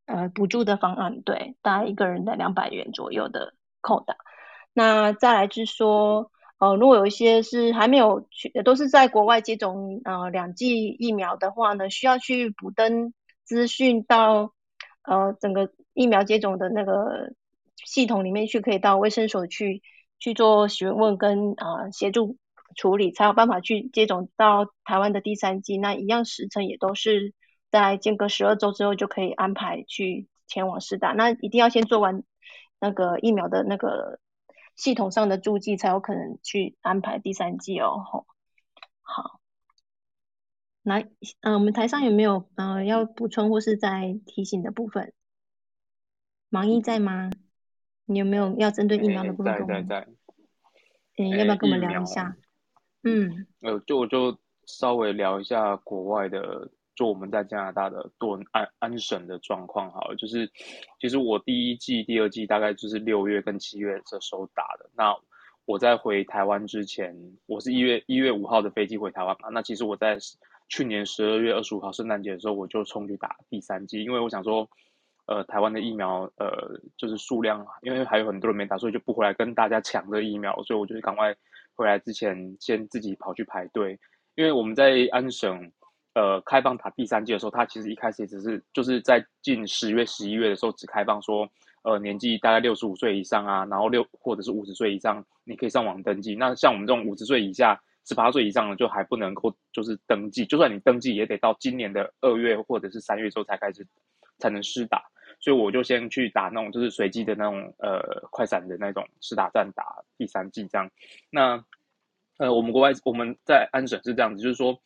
呃补助的方案，对，大概一个人的两百元左右的扣打。那再来就是说，呃，如果有一些是还没有去，都是在国外接种呃两剂疫苗的话呢，需要去补登资讯到呃整个疫苗接种的那个系统里面去，可以到卫生所去去做询问跟啊协助处理，才有办法去接种到台湾的第三剂。那一样时程也都是在间隔十二周之后就可以安排去前往施打。那一定要先做完那个疫苗的那个。系统上的注记才有可能去安排第三季哦。好，来嗯，我们台上有没有嗯要补充或是在提醒的部分？盲医在吗？你有没有要针对疫苗的部分？在在在。嗯，要不要跟我们聊一下？嗯。呃，就我就稍微聊一下国外的。就我们在加拿大的多安安省的状况，好，就是其实我第一季、第二季大概就是六月跟七月这时候打的。那我在回台湾之前，我是一月一月五号的飞机回台湾嘛。那其实我在去年十二月二十五号圣诞节的时候，我就冲去打第三剂，因为我想说，呃，台湾的疫苗，呃，就是数量，因为还有很多人没打，所以就不回来跟大家抢这疫苗，所以我就赶快回来之前先自己跑去排队，因为我们在安省。呃，开放打第三季的时候，它其实一开始也只是就是在近十月、十一月的时候只开放说，呃，年纪大概六十五岁以上啊，然后六或者是五十岁以上，你可以上网登记。那像我们这种五十岁以下、十八岁以上的，就还不能够就是登记。就算你登记，也得到今年的二月或者是三月之后才开始才能试打。所以我就先去打那种就是随机的那种呃快闪的那种试打站打第三季这样。那呃，我们国外我们在安省是这样子，就是说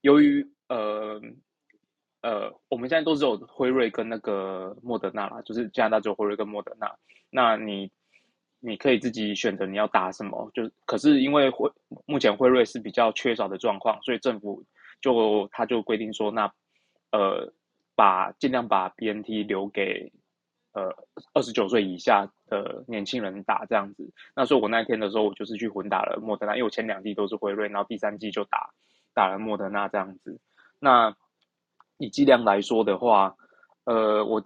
由于呃呃，我们现在都只有辉瑞跟那个莫德纳啦，就是加拿大只有辉瑞跟莫德纳。那你你可以自己选择你要打什么，就可是因为辉目前辉瑞是比较缺少的状况，所以政府就他就规定说，那呃把尽量把 BNT 留给呃二十九岁以下的年轻人打这样子。那所以我那天的时候，我就是去混打了莫德纳，因为我前两季都是辉瑞，然后第三季就打打了莫德纳这样子。那以剂量来说的话，呃，我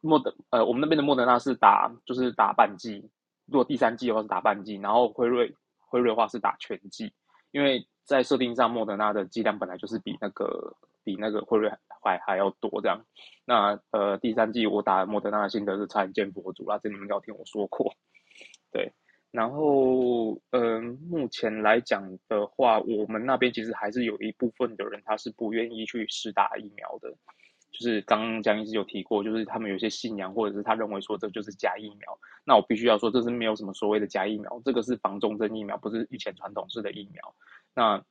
莫德呃，我们那边的莫德纳是打就是打半剂，如果第三剂的话是打半剂，然后辉瑞辉瑞的话是打全剂，因为在设定上莫德纳的剂量本来就是比那个比那个辉瑞还还要多这样。那呃第三剂我打莫德纳的心得是差一见佛祖啦，这你们要听我说过，对。然后，嗯，目前来讲的话，我们那边其实还是有一部分的人，他是不愿意去试打疫苗的。就是刚刚江医师有提过，就是他们有些信仰，或者是他认为说这就是假疫苗。那我必须要说，这是没有什么所谓的假疫苗，这个是防重症疫苗，不是以前传统式的疫苗。那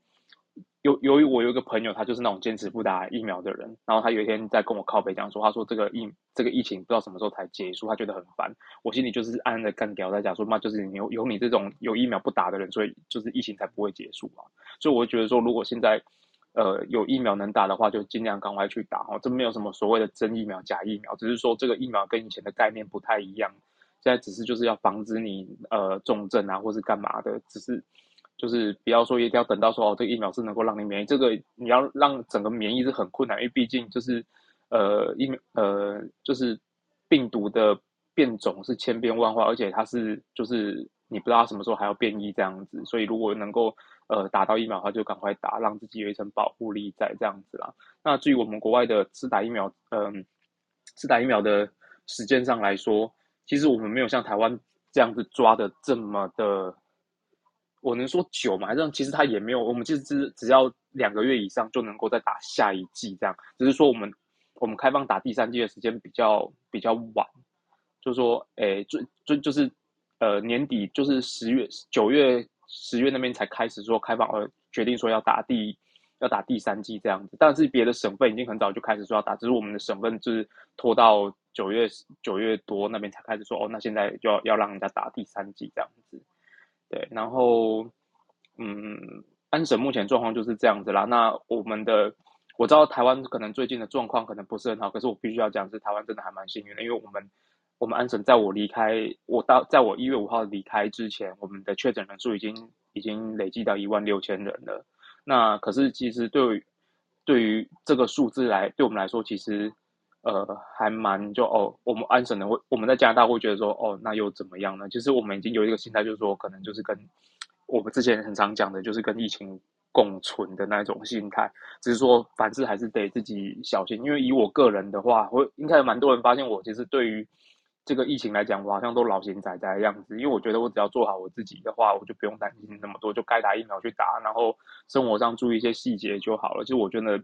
由由于我有一个朋友，他就是那种坚持不打疫苗的人，然后他有一天在跟我靠背讲说，他说这个疫这个疫情不知道什么时候才结束，他觉得很烦。我心里就是暗暗的干掉在讲说，妈就是有有你这种有疫苗不打的人，所以就是疫情才不会结束嘛。所以我觉得说，如果现在呃有疫苗能打的话，就尽量赶快去打哦。这没有什么所谓的真疫苗假疫苗，只是说这个疫苗跟以前的概念不太一样，现在只是就是要防止你呃重症啊，或是干嘛的，只是。就是不要说一定要等到说哦，这个疫苗是能够让你免疫，这个你要让整个免疫是很困难，因为毕竟就是呃疫呃就是病毒的变种是千变万化，而且它是就是你不知道它什么时候还要变异这样子，所以如果能够呃打到疫苗的话，就赶快打，让自己有一层保护力在这样子啦。那至于我们国外的自打疫苗，嗯，自打疫苗的时间上来说，其实我们没有像台湾这样子抓的这么的。我能说久吗？这样其实他也没有，我们其实只只要两个月以上就能够再打下一季，这样只是说我们我们开放打第三季的时间比较比较晚，就是说，诶，最最就是呃年底就是十月九月十月那边才开始说开放，呃决定说要打第要打第三季这样子，但是别的省份已经很早就开始说要打，只是我们的省份就是拖到九月九月多那边才开始说，哦，那现在就要要让人家打第三季这样子。对，然后，嗯，安省目前状况就是这样子啦。那我们的我知道台湾可能最近的状况可能不是很好，可是我必须要讲是台湾真的还蛮幸运的，因为我们我们安省在我离开我到在我一月五号离开之前，我们的确诊人数已经已经累计到一万六千人了。那可是其实对对于这个数字来对我们来说，其实。呃，还蛮就哦，我们安省的会，我们在加拿大会觉得说，哦，那又怎么样呢？其实我们已经有一个心态，就是说，可能就是跟我们之前很常讲的，就是跟疫情共存的那种心态。只是说，凡事还是得自己小心。因为以我个人的话，我应该有蛮多人发现我其实对于这个疫情来讲，我好像都老型仔仔的样子。因为我觉得我只要做好我自己的话，我就不用担心那么多，就该打疫苗去打，然后生活上注意一些细节就好了。其实我觉得。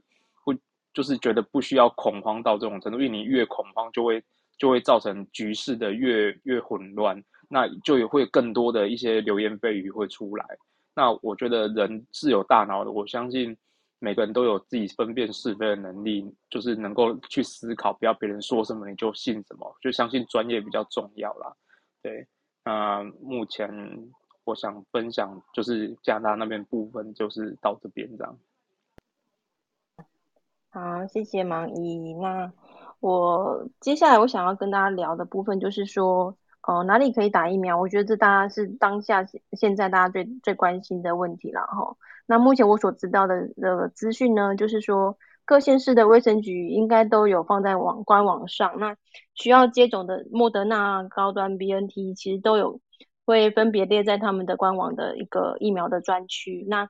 就是觉得不需要恐慌到这种程度，因为你越恐慌，就会就会造成局势的越越混乱，那就也会更多的一些流言蜚语会出来。那我觉得人是有大脑的，我相信每个人都有自己分辨是非的能力，就是能够去思考，不要别人说什么你就信什么，就相信专业比较重要啦。对，那目前我想分享就是加拿大那边部分，就是到这边这样。好，谢谢芒一。那我接下来我想要跟大家聊的部分就是说，呃，哪里可以打疫苗？我觉得这大家是当下现在大家最最关心的问题了哈。那目前我所知道的的资讯呢，就是说各县市的卫生局应该都有放在网官网上。那需要接种的莫德纳、高端 BNT 其实都有会分别列在他们的官网的一个疫苗的专区。那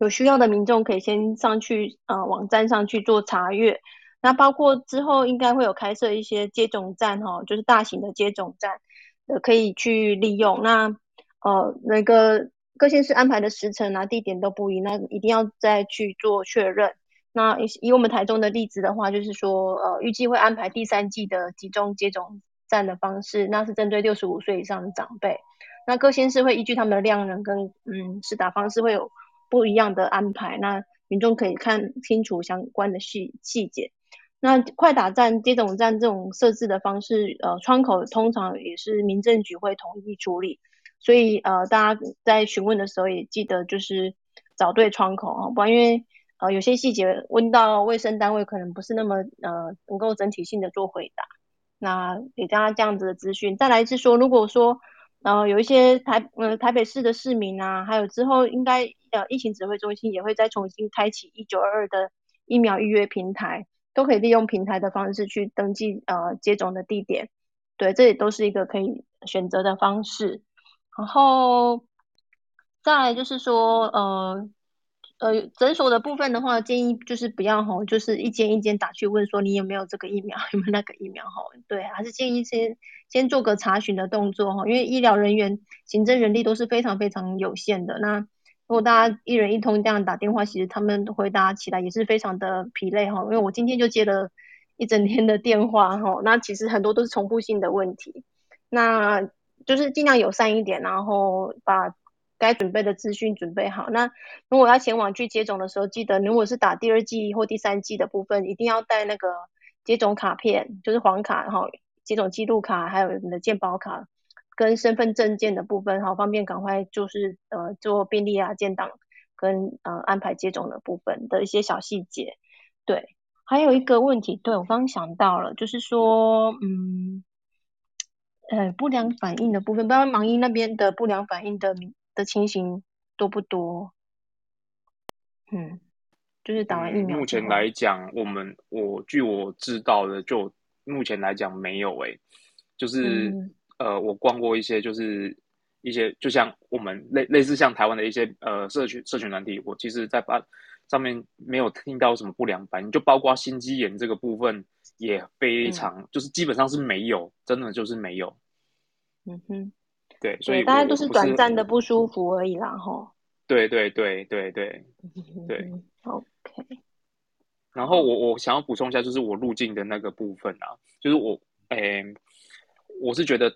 有需要的民众可以先上去呃网站上去做查阅，那包括之后应该会有开设一些接种站哈，就是大型的接种站，呃可以去利用。那呃那个各县市安排的时程啊地点都不一，那一定要再去做确认。那以以我们台中的例子的话，就是说呃预计会安排第三季的集中接种站的方式，那是针对六十五岁以上的长辈。那各县市会依据他们的量能跟嗯施打方式会有。不一样的安排，那民众可以看清楚相关的细细节。那快打站、接种站这种设置的方式，呃，窗口通常也是民政局会统一处理，所以呃，大家在询问的时候也记得就是找对窗口啊，不然因为呃有些细节问到卫生单位可能不是那么呃能够整体性的做回答，那给大家这样子的资讯。再来是说，如果说然后有一些台嗯台北市的市民啊，还有之后应该。呃，疫情指挥中心也会再重新开启一九二二的疫苗预约平台，都可以利用平台的方式去登记呃接种的地点，对，这也都是一个可以选择的方式。然后再来就是说，呃呃，诊所的部分的话，建议就是不要吼，就是一间一间打去问说你有没有这个疫苗，有没有那个疫苗吼，对，还是建议先先做个查询的动作哈，因为医疗人员行政人力都是非常非常有限的，那。如果大家一人一通这样打电话，其实他们回答起来也是非常的疲累哈。因为我今天就接了一整天的电话哈，那其实很多都是重复性的问题，那就是尽量友善一点，然后把该准备的资讯准备好。那如果要前往去接种的时候，记得如果是打第二剂或第三剂的部分，一定要带那个接种卡片，就是黄卡哈，接种记录卡，还有你的健保卡。跟身份证件的部分，好方便赶快就是呃做便利啊建档跟呃安排接种的部分的一些小细节。对，还有一个问题，对我刚刚想到了，就是说嗯呃不良反应的部分，不知道盲医那边的不良反应的的情形多不多？嗯，就是打完疫苗。目前来讲，我们我据我知道的，就目前来讲没有诶，就是。呃，我逛过一些，就是一些，就像我们类类似像台湾的一些呃社群社群团体，我其实在把上面没有听到什么不良反应，就包括心肌炎这个部分也非常，就是基本上是没有，真的就是没有。嗯哼，对，所以大家都是短暂的不舒服而已啦，吼。对对对对对对，OK。然后我我想要补充一下，就是我入境的那个部分啊，就是我诶，我是觉得。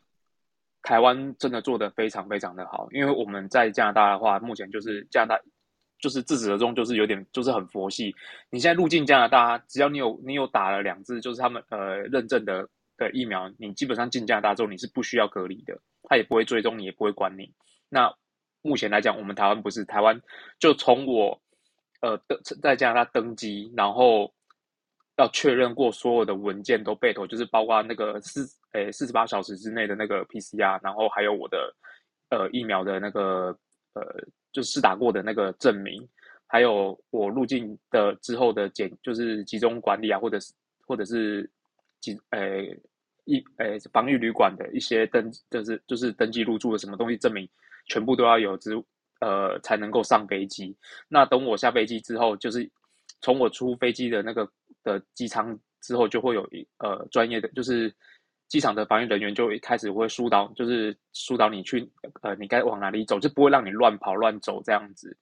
台湾真的做的非常非常的好，因为我们在加拿大的话，目前就是加拿大就是自始而终就是有点就是很佛系。你现在入境加拿大，只要你有你有打了两支，就是他们呃认证的的疫苗，你基本上进加拿大之后你是不需要隔离的，他也不会追踪你，也不会管你。那目前来讲，我们台湾不是台湾，就从我呃登在加拿大登机，然后。要确认过所有的文件都备妥，就是包括那个四诶四十八小时之内的那个 PCR，然后还有我的呃疫苗的那个呃就是打过的那个证明，还有我入境的之后的检就是集中管理啊，或者是或者是几呃一呃防疫旅馆的一些登就是就是登记入住的什么东西证明，全部都要有之呃才能够上飞机。那等我下飞机之后，就是从我出飞机的那个的机舱之后，就会有一呃专业的就是机场的防疫人员就一开始会疏导，就是疏导你去呃你该往哪里走，就不会让你乱跑乱走这样子。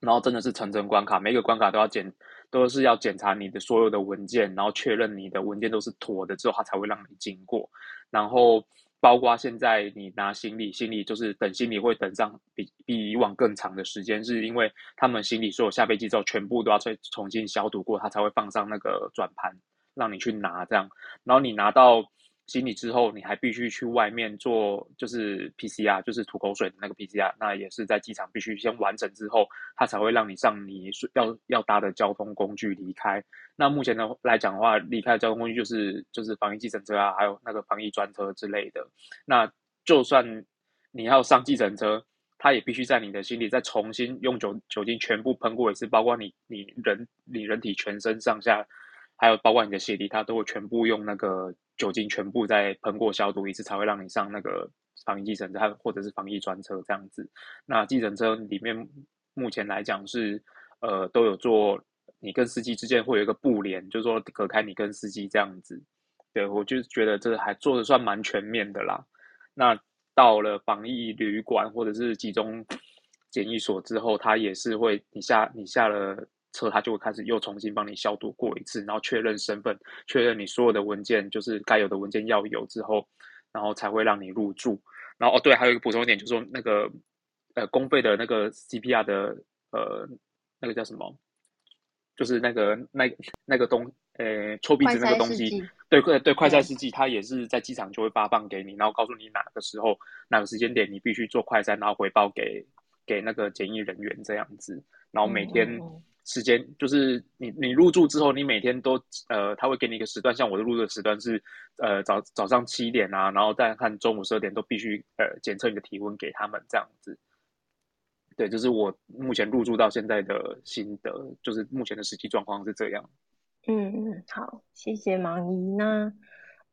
然后真的是层层关卡，每个关卡都要检，都是要检查你的所有的文件，然后确认你的文件都是妥的之后，他才会让你经过。然后包括现在你拿行李，行李就是等行李会等上比比以往更长的时间，是因为他们行李所有下飞机之后全部都要再重新消毒过，他才会放上那个转盘让你去拿这样。然后你拿到。行李之后，你还必须去外面做，就是 PCR，就是吐口水的那个 PCR，那也是在机场必须先完成之后，他才会让你上你要要搭的交通工具离开。那目前的来讲的话，离开的交通工具就是就是防疫计程车啊，还有那个防疫专车之类的。那就算你要上计程车，他也必须在你的心里再重新用酒酒精全部喷过一次，包括你你人你人体全身上下，还有包括你的鞋底，他都会全部用那个。酒精全部再喷过消毒一次，才会让你上那个防疫计程车或者是防疫专车这样子。那计程车里面目前来讲是呃都有做，你跟司机之间会有一个布帘，就是说隔开你跟司机这样子。对我就是觉得这还做的算蛮全面的啦。那到了防疫旅馆或者是集中检疫所之后，他也是会你下你下了。车它就会开始又重新帮你消毒过一次，然后确认身份，确认你所有的文件就是该有的文件要有之后，然后才会让你入住。然后哦对，还有一个补充一点，就是说那个呃公费的那个 CPR 的呃那个叫什么，就是那个那那个东呃抽鼻子那个东西，对对对，快筛试剂，它也是在机场就会发放给你，然后告诉你哪个时候哪个时间点你必须做快筛，然后回报给给那个检疫人员这样子，然后每天。时间就是你你入住之后，你每天都呃，他会给你一个时段，像我的入住时段是呃早早上七点啊，然后再看中午十二点都必须呃检测你的体温给他们这样子。对，就是我目前入住到现在的心得，就是目前的实际状况是这样。嗯嗯，好，谢谢芒姨那。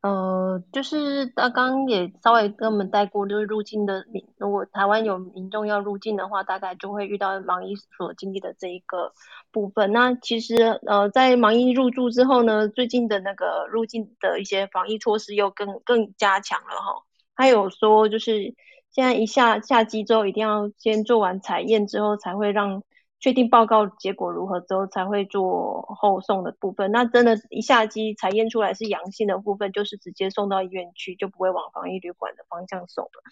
呃，就是刚刚也稍微跟我们带过，就是入境的民，如果台湾有民众要入境的话，大概就会遇到盲医所经历的这一个部分。那其实呃，在盲医入住之后呢，最近的那个入境的一些防疫措施又更更加强了哈。他有说，就是现在一下下机之后，一定要先做完采验之后，才会让。确定报告结果如何之后，才会做后送的部分。那真的，一下机采验出来是阳性的部分，就是直接送到医院去，就不会往防疫旅馆的方向送了。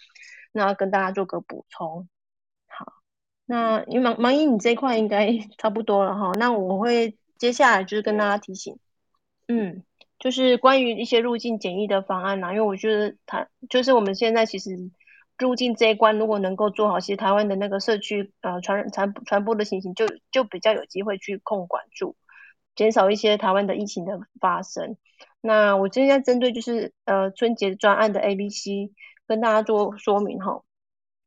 那跟大家做个补充。好，那因为盲盲医你这块应该 差不多了哈。那我会接下来就是跟大家提醒，嗯，就是关于一些入境检疫的方案呐，因为我觉得它就是我们现在其实。入境这一关如果能够做好，其实台湾的那个社区呃传传传播的情形就就比较有机会去控管住，减少一些台湾的疫情的发生。那我今天针对就是呃春节专案的 A、B、C 跟大家做说明哈。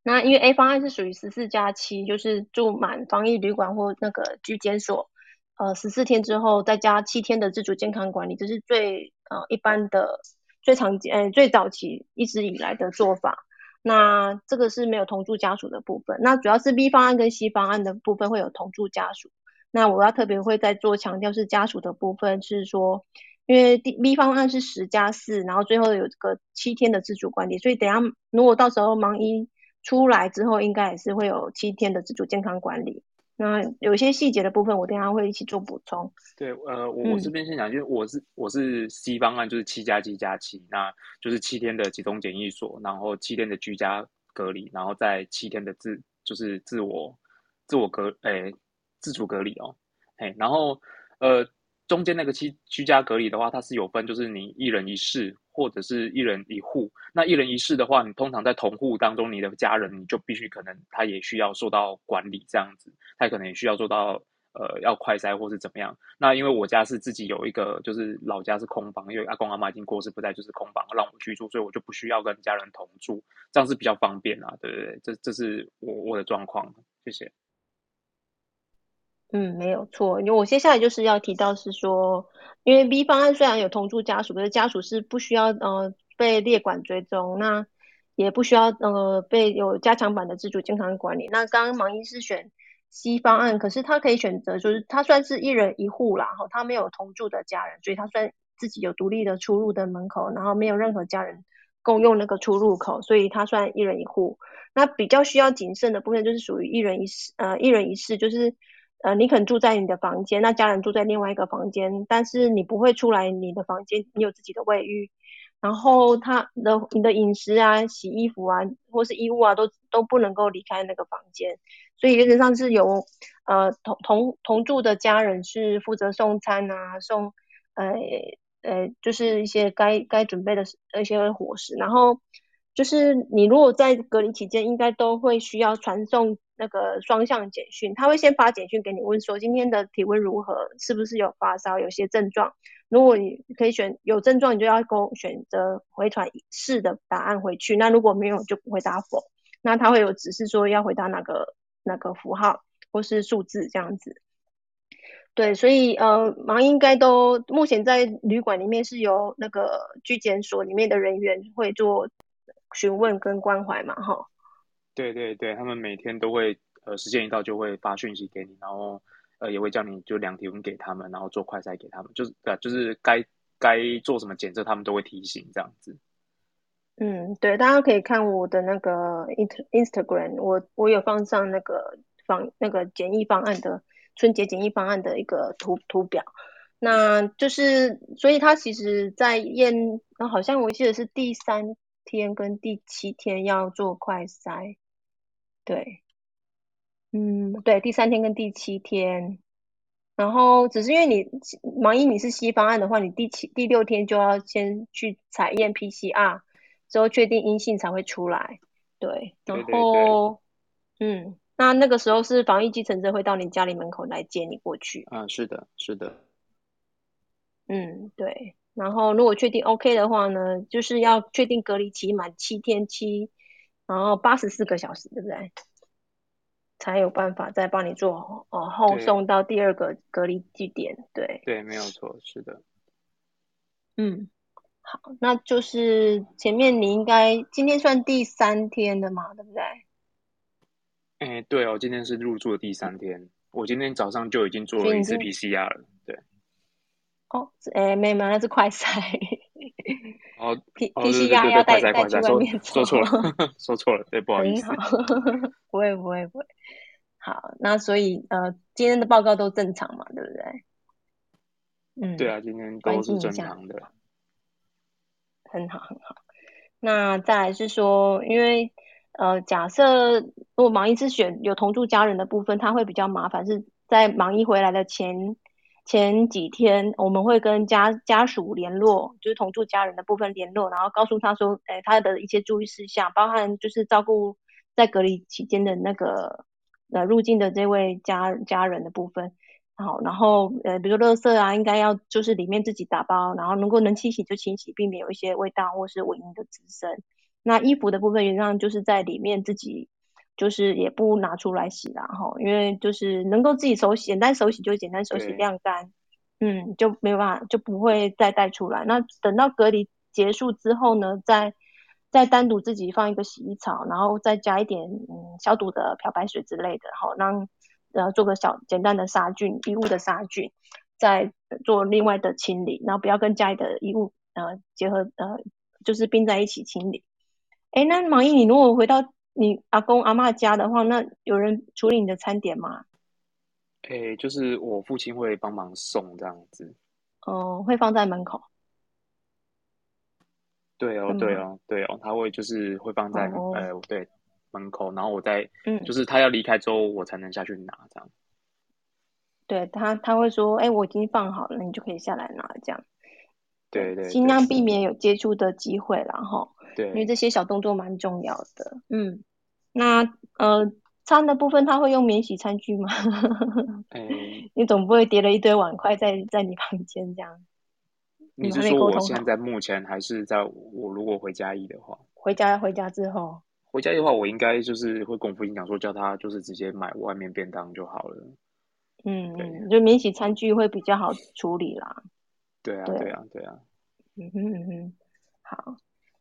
那因为 A 方案是属于十四加七，就是住满防疫旅馆或那个居检所，呃十四天之后再加七天的自主健康管理，这是最呃一般的最常见呃最早期一直以来的做法。那这个是没有同住家属的部分，那主要是 B 方案跟 C 方案的部分会有同住家属。那我要特别会再做强调是家属的部分，是说，因为 B 方案是十加四，然后最后有这个七天的自主管理，所以等下如果到时候盲医出来之后，应该也是会有七天的自主健康管理。那有些细节的部分，我等下会一起做补充。对，呃，我我这边先讲，就是我是我是 C 方案，就是七加七加七，那就是七天的集中检疫所，然后七天的居家隔离，然后再七天的自就是自我自我隔诶自主隔离哦，嘿，然后呃中间那个七居家隔离的话，它是有分，就是你一人一室。或者是一人一户，那一人一室的话，你通常在同户当中，你的家人你就必须可能他也需要受到管理这样子，他可能也需要做到呃要快筛或是怎么样。那因为我家是自己有一个，就是老家是空房，因为阿公阿妈已经过世不在，就是空房让我居住，所以我就不需要跟家人同住，这样是比较方便啊，对不对？这这是我我的状况，谢谢。嗯，没有错。因为我接下来就是要提到是说，因为 B 方案虽然有同住家属，可是家属是不需要呃被列管追踪，那也不需要呃被有加强版的自主健康管理。那刚刚盲医是选 C 方案，可是他可以选择就是他算是一人一户啦，哈，他没有同住的家人，所以他算自己有独立的出入的门口，然后没有任何家人共用那个出入口，所以他算一人一户。那比较需要谨慎的部分就是属于一人一室，呃，一人一室就是。呃，你可能住在你的房间，那家人住在另外一个房间，但是你不会出来你的房间，你有自己的卫浴，然后他的你的饮食啊、洗衣服啊，或是衣物啊，都都不能够离开那个房间，所以原则上是由呃同同同住的家人是负责送餐啊，送呃呃就是一些该该准备的一些伙食，然后就是你如果在隔离期间，应该都会需要传送。那个双向简讯，他会先发简讯给你，问说今天的体温如何，是不是有发烧，有些症状。如果你可以选有症状，你就要勾选择回传是的答案回去。那如果没有，就不会答否。那他会有指示说要回答哪个哪个符号或是数字这样子。对，所以呃，忙应该都目前在旅馆里面是由那个居检所里面的人员会做询问跟关怀嘛，哈。对对对，他们每天都会，呃，时间一到就会发讯息给你，然后，呃，也会叫你就量体温给他们，然后做快筛给他们，就是呃，就是该该做什么检测，他们都会提醒这样子。嗯，对，大家可以看我的那个 int Instagram，我我有放上那个方那个检疫方案的春节检疫方案的一个图图表，那就是，所以他其实在验，好像我记得是第三天跟第七天要做快筛。对，嗯，对，第三天跟第七天，然后只是因为你盲一你是西方案的话，你第七、第六天就要先去采验 PCR，之后确定阴性才会出来。对，然后，嗯，那那个时候是防疫计程车会到你家里门口来接你过去。啊，是的，是的。嗯，对，然后如果确定 OK 的话呢，就是要确定隔离期满七天七。然后八十四个小时，对不对？才有办法再帮你做哦，后送到第二个隔离地点。对对，没有错，是的。嗯，好，那就是前面你应该今天算第三天的嘛，对不对？哎，对哦，今天是入住的第三天，我今天早上就已经做了一次 PCR 了。对。哦，哎，没有，那是快筛。哦，P P C R 要带带去外面说错了，说错了，对，不好意思。不会不会不会。好，那所以呃，今天的报告都正常嘛，对不对？嗯，对啊，今天都是正常的。很好很好。那再来是说，因为呃，假设如果盲医是选有同住家人的部分，他会比较麻烦，是在盲医回来的前。前几天我们会跟家家属联络，就是同住家人的部分联络，然后告诉他说，哎，他的一些注意事项，包含就是照顾在隔离期间的那个呃入境的这位家家人的部分，好，然后呃比如说垃圾啊，应该要就是里面自己打包，然后能够能清洗就清洗，避免有一些味道或是蚊蝇的滋生。那衣服的部分原则上就是在里面自己。就是也不拿出来洗啦，哈，因为就是能够自己手洗，简单手洗就简单手洗晾干，嗯，就没有办法就不会再带出来。那等到隔离结束之后呢，再再单独自己放一个洗衣槽，然后再加一点嗯消毒的漂白水之类的，好让呃做个小简单的杀菌衣物的杀菌，再做另外的清理，然后不要跟家里的衣物呃结合呃就是并在一起清理。哎，那马毅，你如果回到。你阿公阿妈家的话，那有人处理你的餐点吗？诶，就是我父亲会帮忙送这样子。哦，会放在门口。对哦，对哦，对哦，他会就是会放在呃对门口，然后我再嗯，就是他要离开之后，我才能下去拿这样。对他，他会说：“哎，我已经放好了，你就可以下来拿。”这样。对对。尽量避免有接触的机会，然后对，因为这些小动作蛮重要的。嗯。那呃，餐的部分他会用免洗餐具吗？你总不会叠了一堆碗筷在在你旁边这样？你是说我现在目前还是在我如果回家义的话？回家回家之后？回家的话，我应该就是会跟父亲讲说，叫他就是直接买外面便当就好了。嗯就免洗餐具会比较好处理啦。对啊，对对啊，对啊，嗯哼嗯哼，好，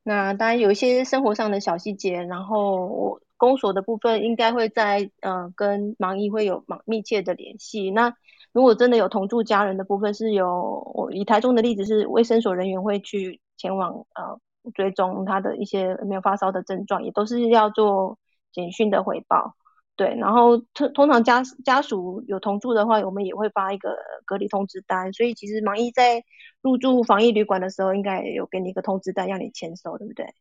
那当然有一些生活上的小细节，然后我公所的部分应该会在呃跟盲医会有密切的联系。那如果真的有同住家人的部分，是有我以台中的例子是卫生所人员会去前往呃追踪他的一些没有发烧的症状，也都是要做简讯的回报。对，然后通通常家家属有同住的话，我们也会发一个隔离通知单。所以其实盲医在入住防疫旅馆的时候，应该也有给你一个通知单让你签收，对不对？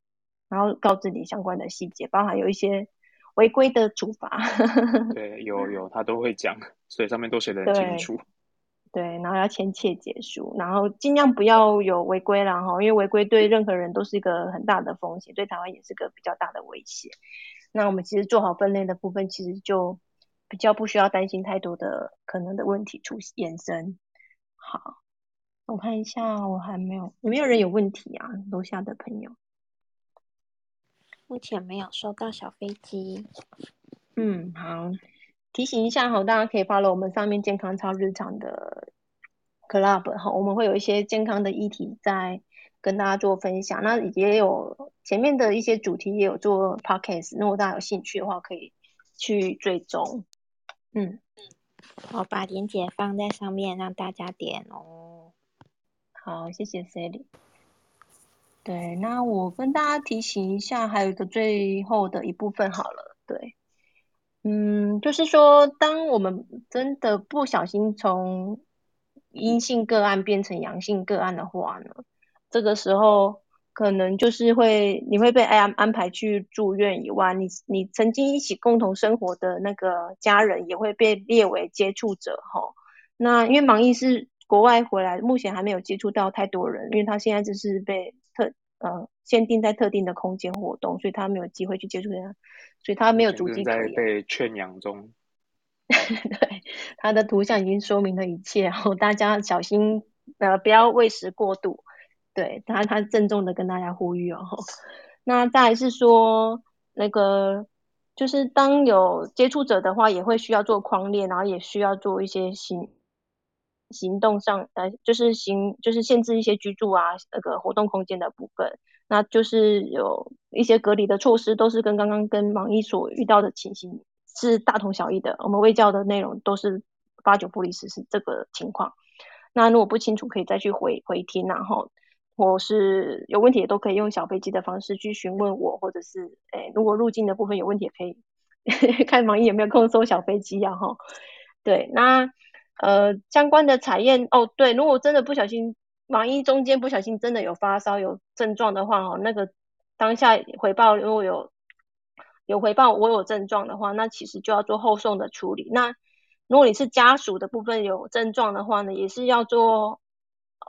然后告知你相关的细节，包含有一些违规的处罚。对，有有他都会讲，所以上面都写的很清楚。对，然后要签切结束，然后尽量不要有违规啦哈，因为违规对任何人都是一个很大的风险，对台湾也是个比较大的威胁。那我们其实做好分类的部分，其实就比较不需要担心太多的可能的问题出衍生。好，我看一下，我还没有有没有人有问题啊？楼下的朋友。目前没有收到小飞机。嗯，好，提醒一下哈，大家可以 follow 我们上面健康超日常的 club 哈，我们会有一些健康的议题在跟大家做分享。那也有前面的一些主题也有做 podcast，如果大家有兴趣的话，可以去追踪。嗯，我把链接放在上面让大家点哦。好，谢谢 Sally。对，那我跟大家提醒一下，还有一个最后的一部分好了。对，嗯，就是说，当我们真的不小心从阴性个案变成阳性个案的话呢，这个时候可能就是会你会被安安排去住院以外，你你曾经一起共同生活的那个家人也会被列为接触者哈。那因为盲医是国外回来，目前还没有接触到太多人，因为他现在就是被特呃限定在特定的空间活动，所以他没有机会去接触人，所以他没有足迹在。被圈养中。对，他的图像已经说明了一切，然后大家小心呃不要喂食过度。对他，他郑重的跟大家呼吁哦。那再来是说那个，就是当有接触者的话，也会需要做框列，然后也需要做一些行行动上呃，就是行就是限制一些居住啊那个活动空间的部分。那就是有一些隔离的措施，都是跟刚刚跟网易所遇到的情形是大同小异的。我们卫教的内容都是八九不离十，是这个情况。那如果不清楚，可以再去回回听，然后或是有问题也都可以用小飞机的方式去询问我，或者是诶，如果入境的部分有问题，可以 看网易有没有空收小飞机啊哈。对，那呃相关的采验哦，对，如果真的不小心。网易中间不小心真的有发烧有症状的话，哦，那个当下回报如果有有回报我有症状的话，那其实就要做后送的处理。那如果你是家属的部分有症状的话呢，也是要做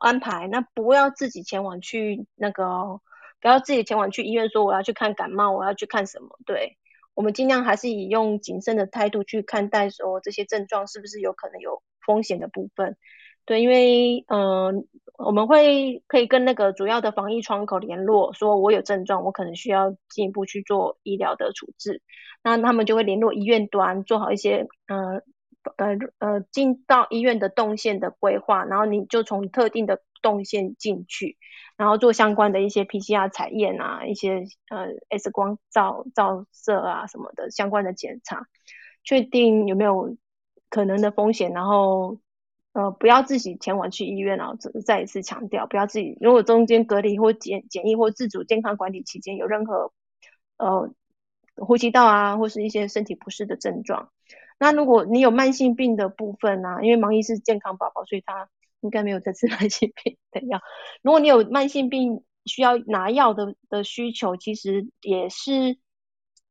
安排。那不要自己前往去那个，不要自己前往去医院说我要去看感冒，我要去看什么？对我们尽量还是以用谨慎的态度去看待，说这些症状是不是有可能有风险的部分。对，因为嗯、我们会可以跟那个主要的防疫窗口联络，说我有症状，我可能需要进一步去做医疗的处置，那他们就会联络医院端，做好一些呃呃呃进到医院的动线的规划，然后你就从特定的动线进去，然后做相关的一些 PCR 采验啊，一些呃 X 光照照射啊什么的相关的检查，确定有没有可能的风险，然后。呃，不要自己前往去医院啊！再一次强调，不要自己。如果中间隔离或检检疫或自主健康管理期间有任何呃呼吸道啊或是一些身体不适的症状，那如果你有慢性病的部分啊，因为盲医是健康宝宝，所以他应该没有这次慢性病的药。如果你有慢性病需要拿药的的需求，其实也是。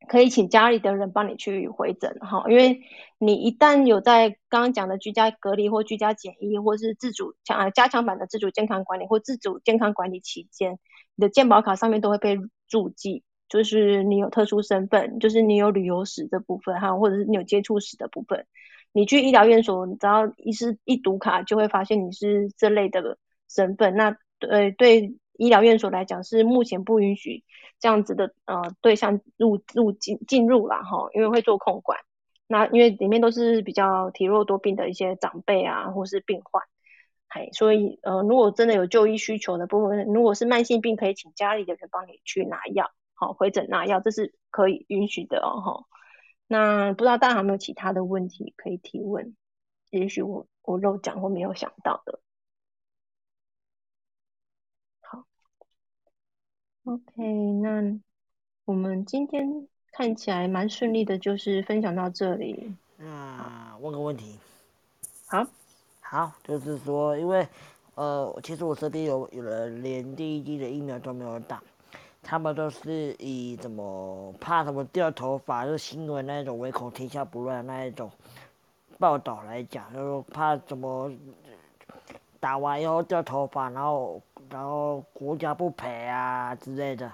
可以请家里的人帮你去回诊哈，因为你一旦有在刚刚讲的居家隔离或居家检疫，或是自主强加强版的自主健康管理或自主健康管理期间，你的健保卡上面都会被注记，就是你有特殊身份，就是你有旅游史的部分，哈或者是你有接触史的部分，你去医疗院所，只要医师一读卡，就会发现你是这类的身份，那对对。医疗院所来讲是目前不允许这样子的呃对象入入进进入啦哈，因为会做控管。那因为里面都是比较体弱多病的一些长辈啊，或是病患，嘿，所以呃，如果真的有就医需求的部分，如果是慢性病，可以请家里的人帮你去拿药，好回诊拿药，这是可以允许的哦，哈。那不知道大家有没有其他的问题可以提问？也许我我漏讲或没有想到的。好，OK，那我们今天看起来蛮顺利的，就是分享到这里。那问个问题。好。好，就是说，因为呃，其实我身边有有人连第一剂的疫苗都没有打。他们都是以怎么怕什么掉头发，就新闻那种唯恐天下不乱那一种报道来讲，就是怕怎么打完以后掉头发，然后然后国家不赔啊之类的。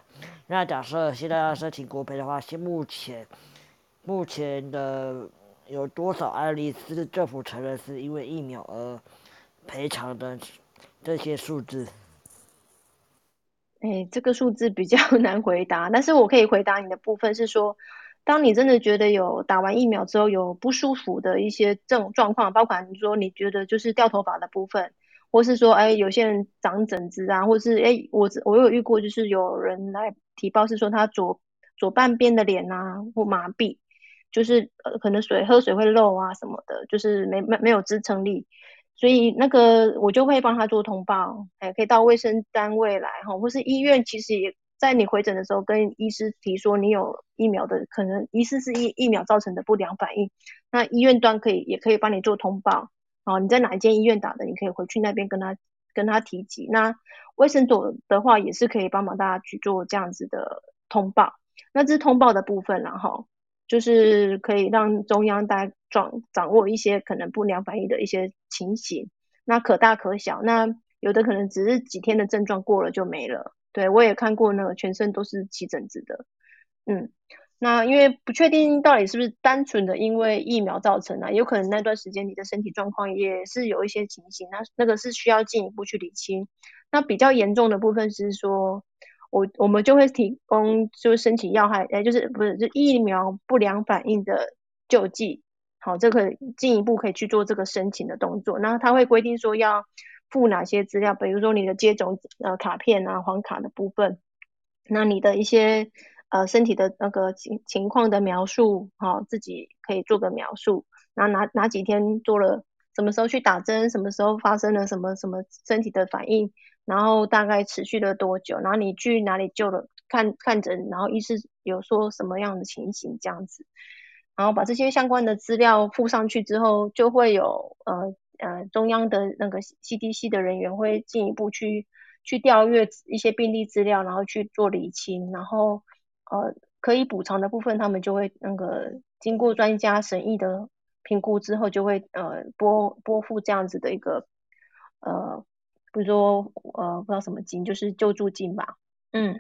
那假设现在要申请国赔的话，现目前目前的有多少案例是政府承认是因为疫苗而赔偿的这些数字？哎，这个数字比较 难回答，但是我可以回答你的部分是说，当你真的觉得有打完疫苗之后有不舒服的一些这种状况，包括你说你觉得就是掉头发的部分，或是说哎有些人长疹子啊，或是哎我我有遇过就是有人来提报是说他左左半边的脸啊或麻痹，就是呃可能水喝水会漏啊什么的，就是没没没有支撑力。所以那个我就会帮他做通报，哎，可以到卫生单位来哈，或是医院，其实也在你回诊的时候跟医师提说你有疫苗的可能，疑似是疫疫苗造成的不良反应，那医院端可以也可以帮你做通报，哦，你在哪一间医院打的，你可以回去那边跟他跟他提及。那卫生所的话也是可以帮忙大家去做这样子的通报，那这是通报的部分然后。就是可以让中央大掌掌握一些可能不良反应的一些情形，那可大可小，那有的可能只是几天的症状过了就没了。对我也看过那个全身都是起疹子的，嗯，那因为不确定到底是不是单纯的因为疫苗造成的，有可能那段时间你的身体状况也是有一些情形，那那个是需要进一步去理清。那比较严重的部分是说。我我们就会提供，就申请要害，哎，就是不是就疫苗不良反应的救济，好，这个进一步可以去做这个申请的动作。那他会规定说要附哪些资料，比如说你的接种呃卡片啊、黄卡的部分，那你的一些呃身体的那个情情况的描述，好，自己可以做个描述，然后哪哪几天做了，什么时候去打针，什么时候发生了什么什么身体的反应。然后大概持续了多久？然后你去哪里救了看看诊？然后医师有说什么样的情形这样子？然后把这些相关的资料附上去之后，就会有呃呃中央的那个 CDC 的人员会进一步去去调阅一些病例资料，然后去做理清，然后呃可以补偿的部分，他们就会那个经过专家审议的评估之后，就会呃拨拨付这样子的一个呃。比如说，呃，不知道什么金，就是救助金吧。嗯，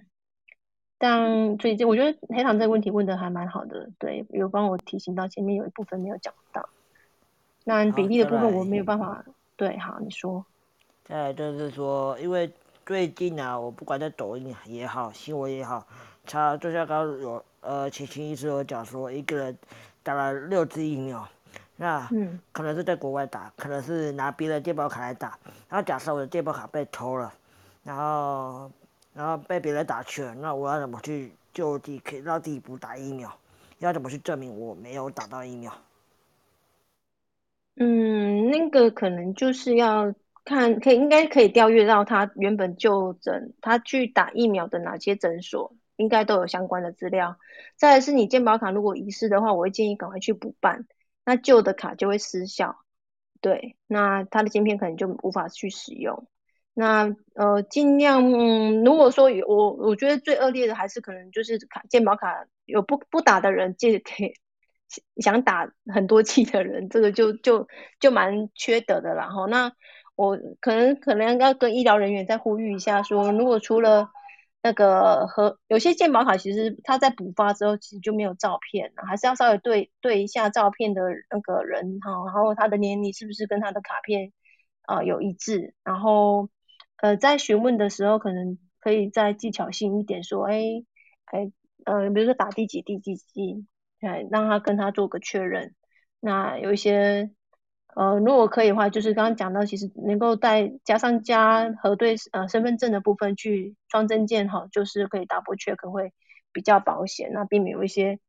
但最近我觉得黑糖这个问题问的还蛮好的，对，有帮我提醒到前面有一部分没有讲到。那比例的部分我没有办法。对，好，你说。再来就是说，因为最近啊，我不管在抖音也好，新闻也好，他就像刚刚有呃，秦秦医师有讲说，一个人打了六支疫苗。那可能是在国外打，可能是拿别人健保卡来打。然后假设我的健保卡被偷了，然后然后被别人打去了，那我要怎么去就地可以让自己不打疫苗？要怎么去证明我没有打到疫苗？嗯，那个可能就是要看，可以应该可以调阅到他原本就诊，他去打疫苗的哪些诊所，应该都有相关的资料。再来是你健保卡如果遗失的话，我会建议赶快去补办。那旧的卡就会失效，对，那它的晶片可能就无法去使用。那呃，尽量，如果说有我，我觉得最恶劣的还是可能就是卡健保卡有不不打的人，借给想打很多期的人，这个就就就蛮缺德的啦。哈，那我可能可能要跟医疗人员再呼吁一下，说如果除了那个和有些健保卡其实它在补发之后其实就没有照片了，还是要稍微对对一下照片的那个人哈，然后他的年龄是不是跟他的卡片啊有一致，然后呃在询问的时候可能可以再技巧性一点说，哎哎呃比如说打第几第几季，哎让他跟他做个确认，那有一些呃，如果可以的话，就是刚刚讲到，其实能够带加上加核对呃身份证的部分去双证件哈，就是可以 double check 会比较保险，那避免有一些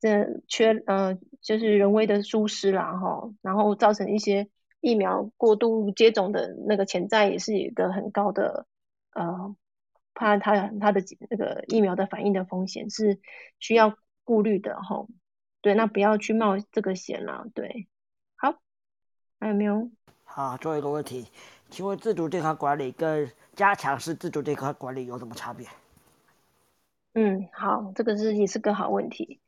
这缺呃就是人为的疏失啦哈，然后造成一些疫苗过度接种的那个潜在也是一个很高的呃，怕他他的那个疫苗的反应的风险是需要顾虑的哈。对，那不要去冒这个险了。对，还有没有？好，最后一个问题，请问自主健康管理跟加强式自主健康管理有什么差别？嗯，好，这个是也是个好问题。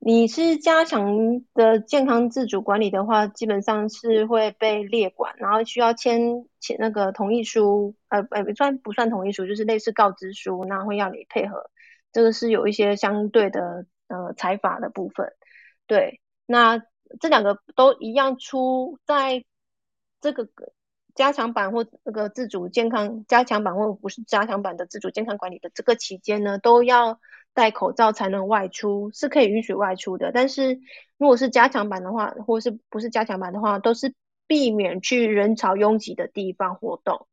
你是加强的健康自主管理的话，基本上是会被列管，然后需要签签那个同意书，呃呃，不算不算同意书，就是类似告知书，那会要你配合。这个是有一些相对的呃财法的部分。对，那这两个都一样出在这个加强版或那个自主健康加强版或不是加强版的自主健康管理的这个期间呢，都要戴口罩才能外出，是可以允许外出的。但是如果是加强版的话，或是不是加强版的话，都是避免去人潮拥挤的地方活动。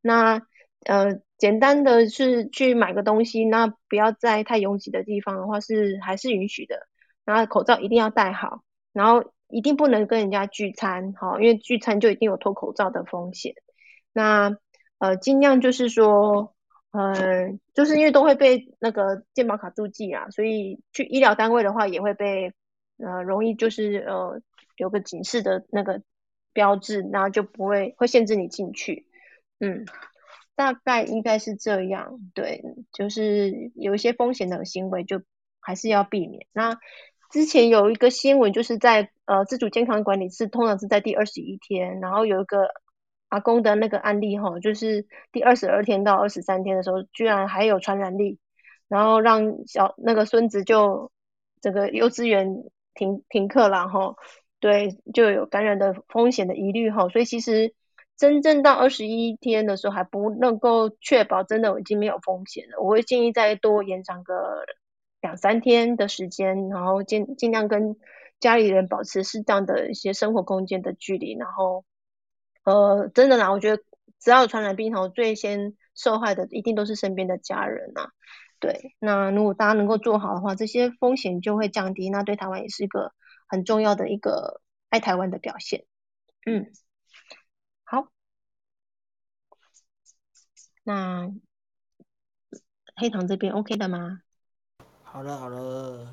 那呃，简单的是去买个东西，那不要在太拥挤的地方的话，是还是允许的。然后口罩一定要戴好，然后一定不能跟人家聚餐，哈，因为聚餐就一定有脱口罩的风险。那呃，尽量就是说，呃，就是因为都会被那个健保卡注记啊，所以去医疗单位的话也会被呃容易就是呃有个警示的那个标志，然后就不会会限制你进去。嗯，大概应该是这样，对，就是有一些风险的行为就还是要避免。那之前有一个新闻，就是在呃自主健康管理是通常是在第二十一天，然后有一个阿公的那个案例哈，就是第二十二天到二十三天的时候，居然还有传染力，然后让小那个孙子就整个幼稚园停停课了哈，对，就有感染的风险的疑虑哈，所以其实真正到二十一天的时候还不能够确保真的已经没有风险了，我会建议再多延长个。两三天的时间，然后尽尽量跟家里人保持适当的一些生活空间的距离，然后呃，真的啦，我觉得只要有传染病，然后最先受害的一定都是身边的家人呐。对，那如果大家能够做好的话，这些风险就会降低，那对台湾也是一个很重要的一个爱台湾的表现。嗯，好，那黑糖这边 OK 的吗？好了好了，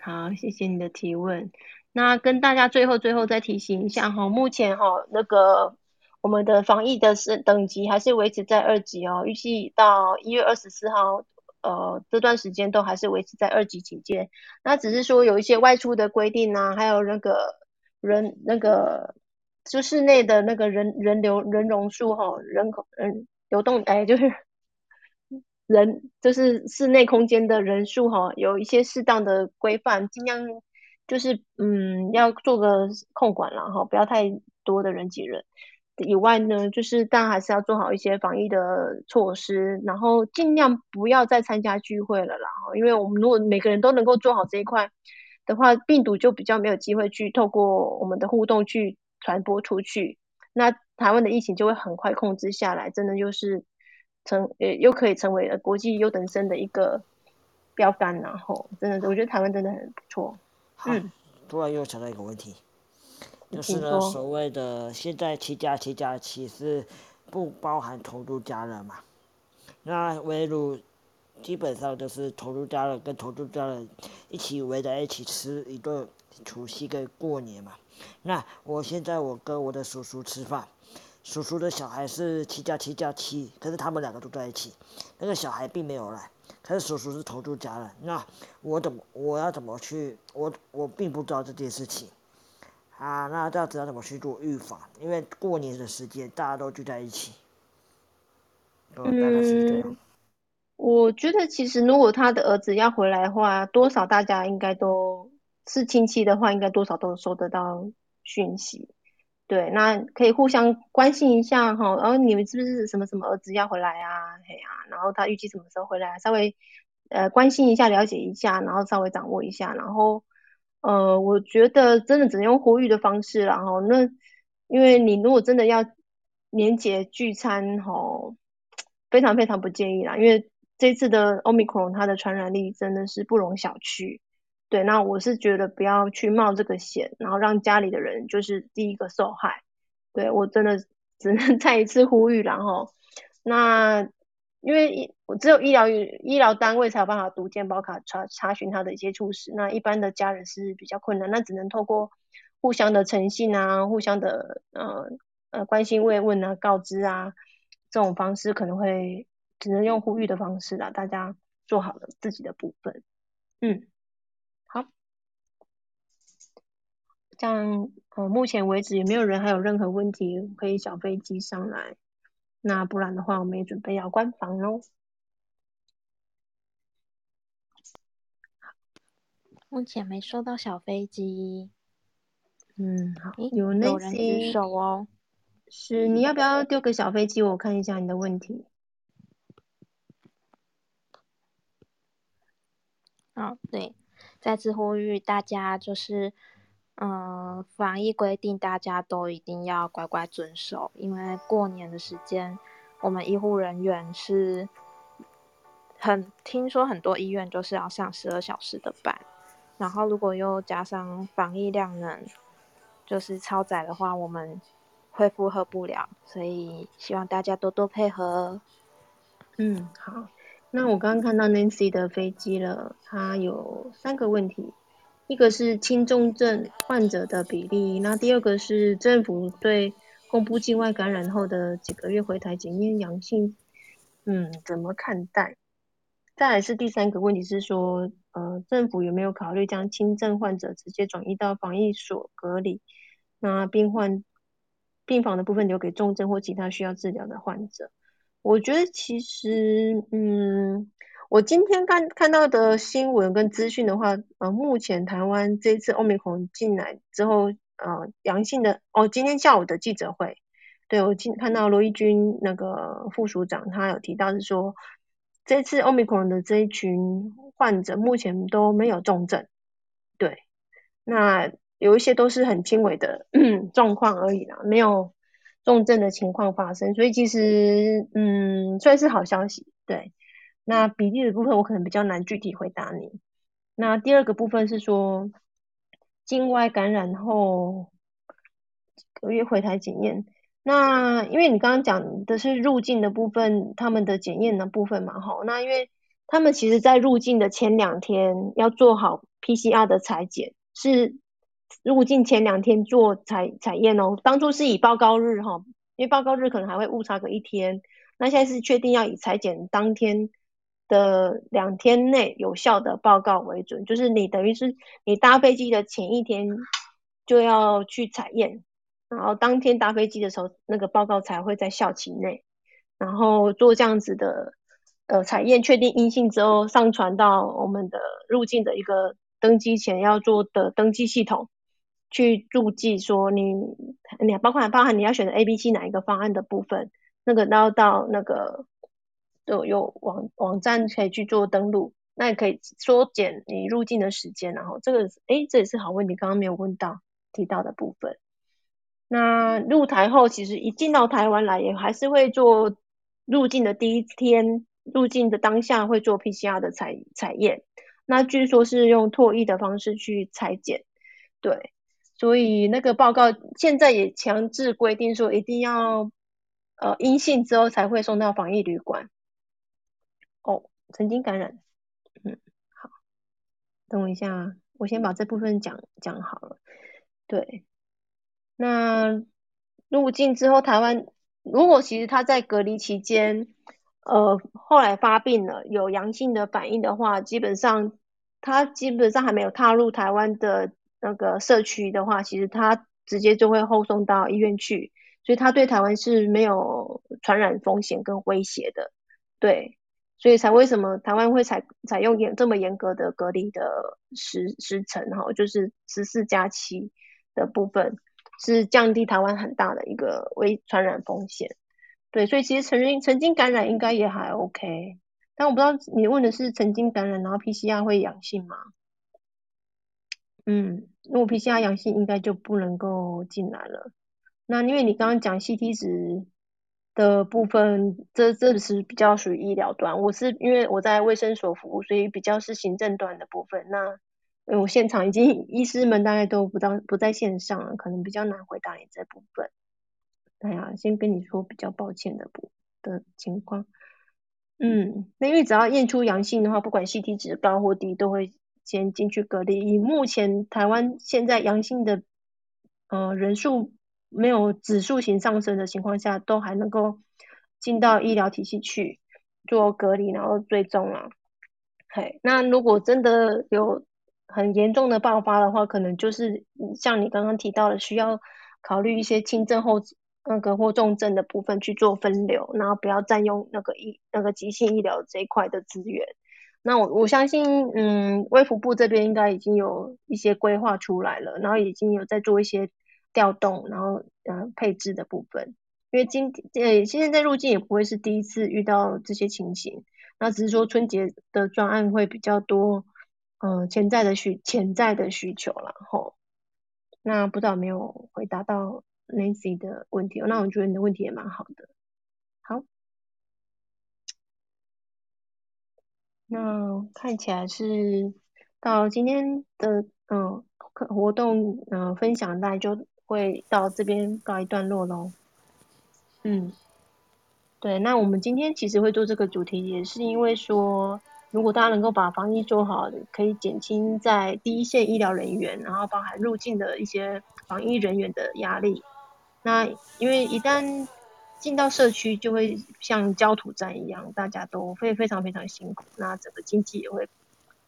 好，谢谢你的提问。那跟大家最后最后再提醒一下哈，目前哈那个我们的防疫的是等级还是维持在二级哦，预计到一月二十四号呃这段时间都还是维持在二级警戒。那只是说有一些外出的规定啊，还有那个人那个就室内的那个人人流人容数哈，人口嗯流动哎就是。人就是室内空间的人数哈，有一些适当的规范，尽量就是嗯要做个控管了哈，不要太多的人挤人。以外呢，就是当然还是要做好一些防疫的措施，然后尽量不要再参加聚会了啦哈，因为我们如果每个人都能够做好这一块的话，病毒就比较没有机会去透过我们的互动去传播出去，那台湾的疫情就会很快控制下来，真的就是。成呃又可以成为了国际优等生的一个标杆，然后真的，我觉得台湾真的很不错。嗯，突然又想到一个问题，就是呢，所谓的现在七加七加七是不包含同住家人嘛？那围炉基本上就是同住家人跟同住家人一起围在一起吃一顿除夕跟过年嘛。那我现在我跟我的叔叔吃饭。叔叔的小孩是七加七加七，可是他们两个都在一起，那个小孩并没有来，可是叔叔是同住家人，那我怎么我要怎么去？我我并不知道这件事情，啊，那这样子要怎么去做预防？因为过年的时间大家都聚在一起，嗯，我觉得其实如果他的儿子要回来的话，多少大家应该都是亲戚的话，应该多少都收得到讯息。对，那可以互相关心一下哈，然后你们是不是什么什么儿子要回来啊？嘿呀，然后他预计什么时候回来？稍微呃关心一下，了解一下，然后稍微掌握一下，然后呃，我觉得真的只能用呼吁的方式啦，哈。那因为你如果真的要年节聚餐，哈，非常非常不建议啦。因为这次的 Omicron 它的传染力真的是不容小觑。对，那我是觉得不要去冒这个险，然后让家里的人就是第一个受害。对我真的只能 再一次呼吁，然后那。因为我只有医疗医疗单位才有办法读健保卡查查询他的一些触史，那一般的家人是比较困难，那只能透过互相的诚信啊，互相的呃呃关心慰问啊，告知啊这种方式可能会只能用呼吁的方式啦，大家做好了自己的部分，嗯，好，这样呃目前为止也没有人还有任何问题可以小飞机上来。那不然的话，我们也准备要关房喽。目前没收到小飞机。嗯，好，有有人举手哦。是，你要不要丢个小飞机？我看一下你的问题。哦，对，再次呼吁大家就是。嗯，防疫规定大家都一定要乖乖遵守，因为过年的时间，我们医护人员是很听说很多医院都是要上十二小时的班，然后如果又加上防疫量能就是超载的话，我们会负荷不了，所以希望大家多多配合。嗯，好，那我刚刚看到 Nancy 的飞机了，它有三个问题。一个是轻重症患者的比例，那第二个是政府对公布境外感染后的几个月回台检验阳性，嗯，怎么看待？再来是第三个问题是说，呃，政府有没有考虑将轻症患者直接转移到防疫所隔离，那病患病房的部分留给重症或其他需要治疗的患者？我觉得其实，嗯。我今天看看到的新闻跟资讯的话，呃，目前台湾这次欧美孔进来之后，呃，阳性的哦，今天下午的记者会，对我今看到罗义军那个副署长，他有提到是说，这次欧美孔的这一群患者目前都没有重症，对，那有一些都是很轻微的 状况而已啦，没有重症的情况发生，所以其实嗯，算是好消息，对。那比例的部分我可能比较难具体回答你。那第二个部分是说境外感染后个月回台检验。那因为你刚刚讲的是入境的部分，他们的检验的部分嘛，哈。那因为他们其实在入境的前两天要做好 PCR 的裁剪，是入境前两天做采采验哦。当初是以报告日哈，因为报告日可能还会误差个一天。那现在是确定要以裁剪当天。的两天内有效的报告为准，就是你等于是你搭飞机的前一天就要去采验，然后当天搭飞机的时候，那个报告才会在校期内，然后做这样子的呃采验，确定阴性之后上传到我们的入境的一个登机前要做的登记系统去注记说你你包括包含你要选择 A、B、C 哪一个方案的部分，那个然后到那个。都有网网站可以去做登录，那也可以缩减你入境的时间。然后这个，哎，这也是好问题，刚刚没有问到提到的部分。那入台后，其实一进到台湾来，也还是会做入境的第一天，入境的当下会做 PCR 的采采验。那据说是用唾液的方式去裁剪，对，所以那个报告现在也强制规定说，一定要呃阴性之后才会送到防疫旅馆。曾经感染，嗯，好，等我一下，我先把这部分讲讲好了。对，那入境之后，台湾如果其实他在隔离期间，呃，后来发病了，有阳性的反应的话，基本上他基本上还没有踏入台湾的那个社区的话，其实他直接就会后送到医院去，所以他对台湾是没有传染风险跟威胁的，对。所以才为什么台湾会采采用严这么严格的隔离的时时程哈，就是十四加七的部分，是降低台湾很大的一个微传染风险。对，所以其实曾经曾经感染应该也还 OK，但我不知道你问的是曾经感染然后 PCR 会阳性吗？嗯，如果 PCR 阳性，应该就不能够进来了。那因为你刚刚讲 CT 值的部分，这这是比较属于医疗端。我是因为我在卫生所服务，所以比较是行政端的部分。那我现场已经 医师们大概都不到不在线上了，可能比较难回答你这部分。哎呀，先跟你说比较抱歉的不的情况。嗯，那因为只要验出阳性的话，不管 CT 值高或低，都会先进去隔离。以目前台湾现在阳性的呃人数没有指数型上升的情况下，都还能够进到医疗体系去做隔离，然后追踪啊。嘿，那如果真的有很严重的爆发的话，可能就是像你刚刚提到的，需要考虑一些轻症后。那个或重症的部分去做分流，然后不要占用那个医那个急性医疗这一块的资源。那我我相信，嗯，卫福部这边应该已经有一些规划出来了，然后已经有在做一些调动，然后呃配置的部分。因为今呃现在在入境也不会是第一次遇到这些情形，那只是说春节的专案会比较多，呃潜在的需潜在的需求然后那不知道没有回答到。Nancy 的问题，那我觉得你的问题也蛮好的。好，那看起来是到今天的嗯活动嗯分享，大概就会到这边告一段落喽。嗯，对，那我们今天其实会做这个主题，也是因为说，如果大家能够把防疫做好，可以减轻在第一线医疗人员，然后包含入境的一些防疫人员的压力。那因为一旦进到社区，就会像焦土战一样，大家都会非常非常辛苦，那整个经济也会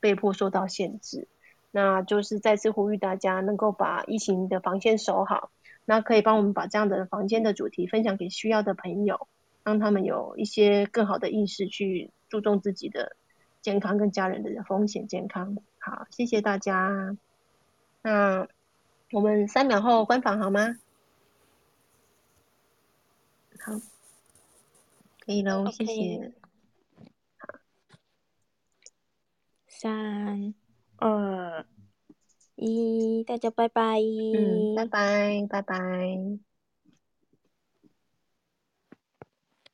被迫受到限制。那就是再次呼吁大家能够把疫情的防线守好，那可以帮我们把这样的房间的主题分享给需要的朋友，让他们有一些更好的意识去注重自己的健康跟家人的风险健康。好，谢谢大家。那我们三秒后关房好吗？好，可以喽，谢谢。好，三、二、一，大家拜拜。嗯，拜拜，拜拜。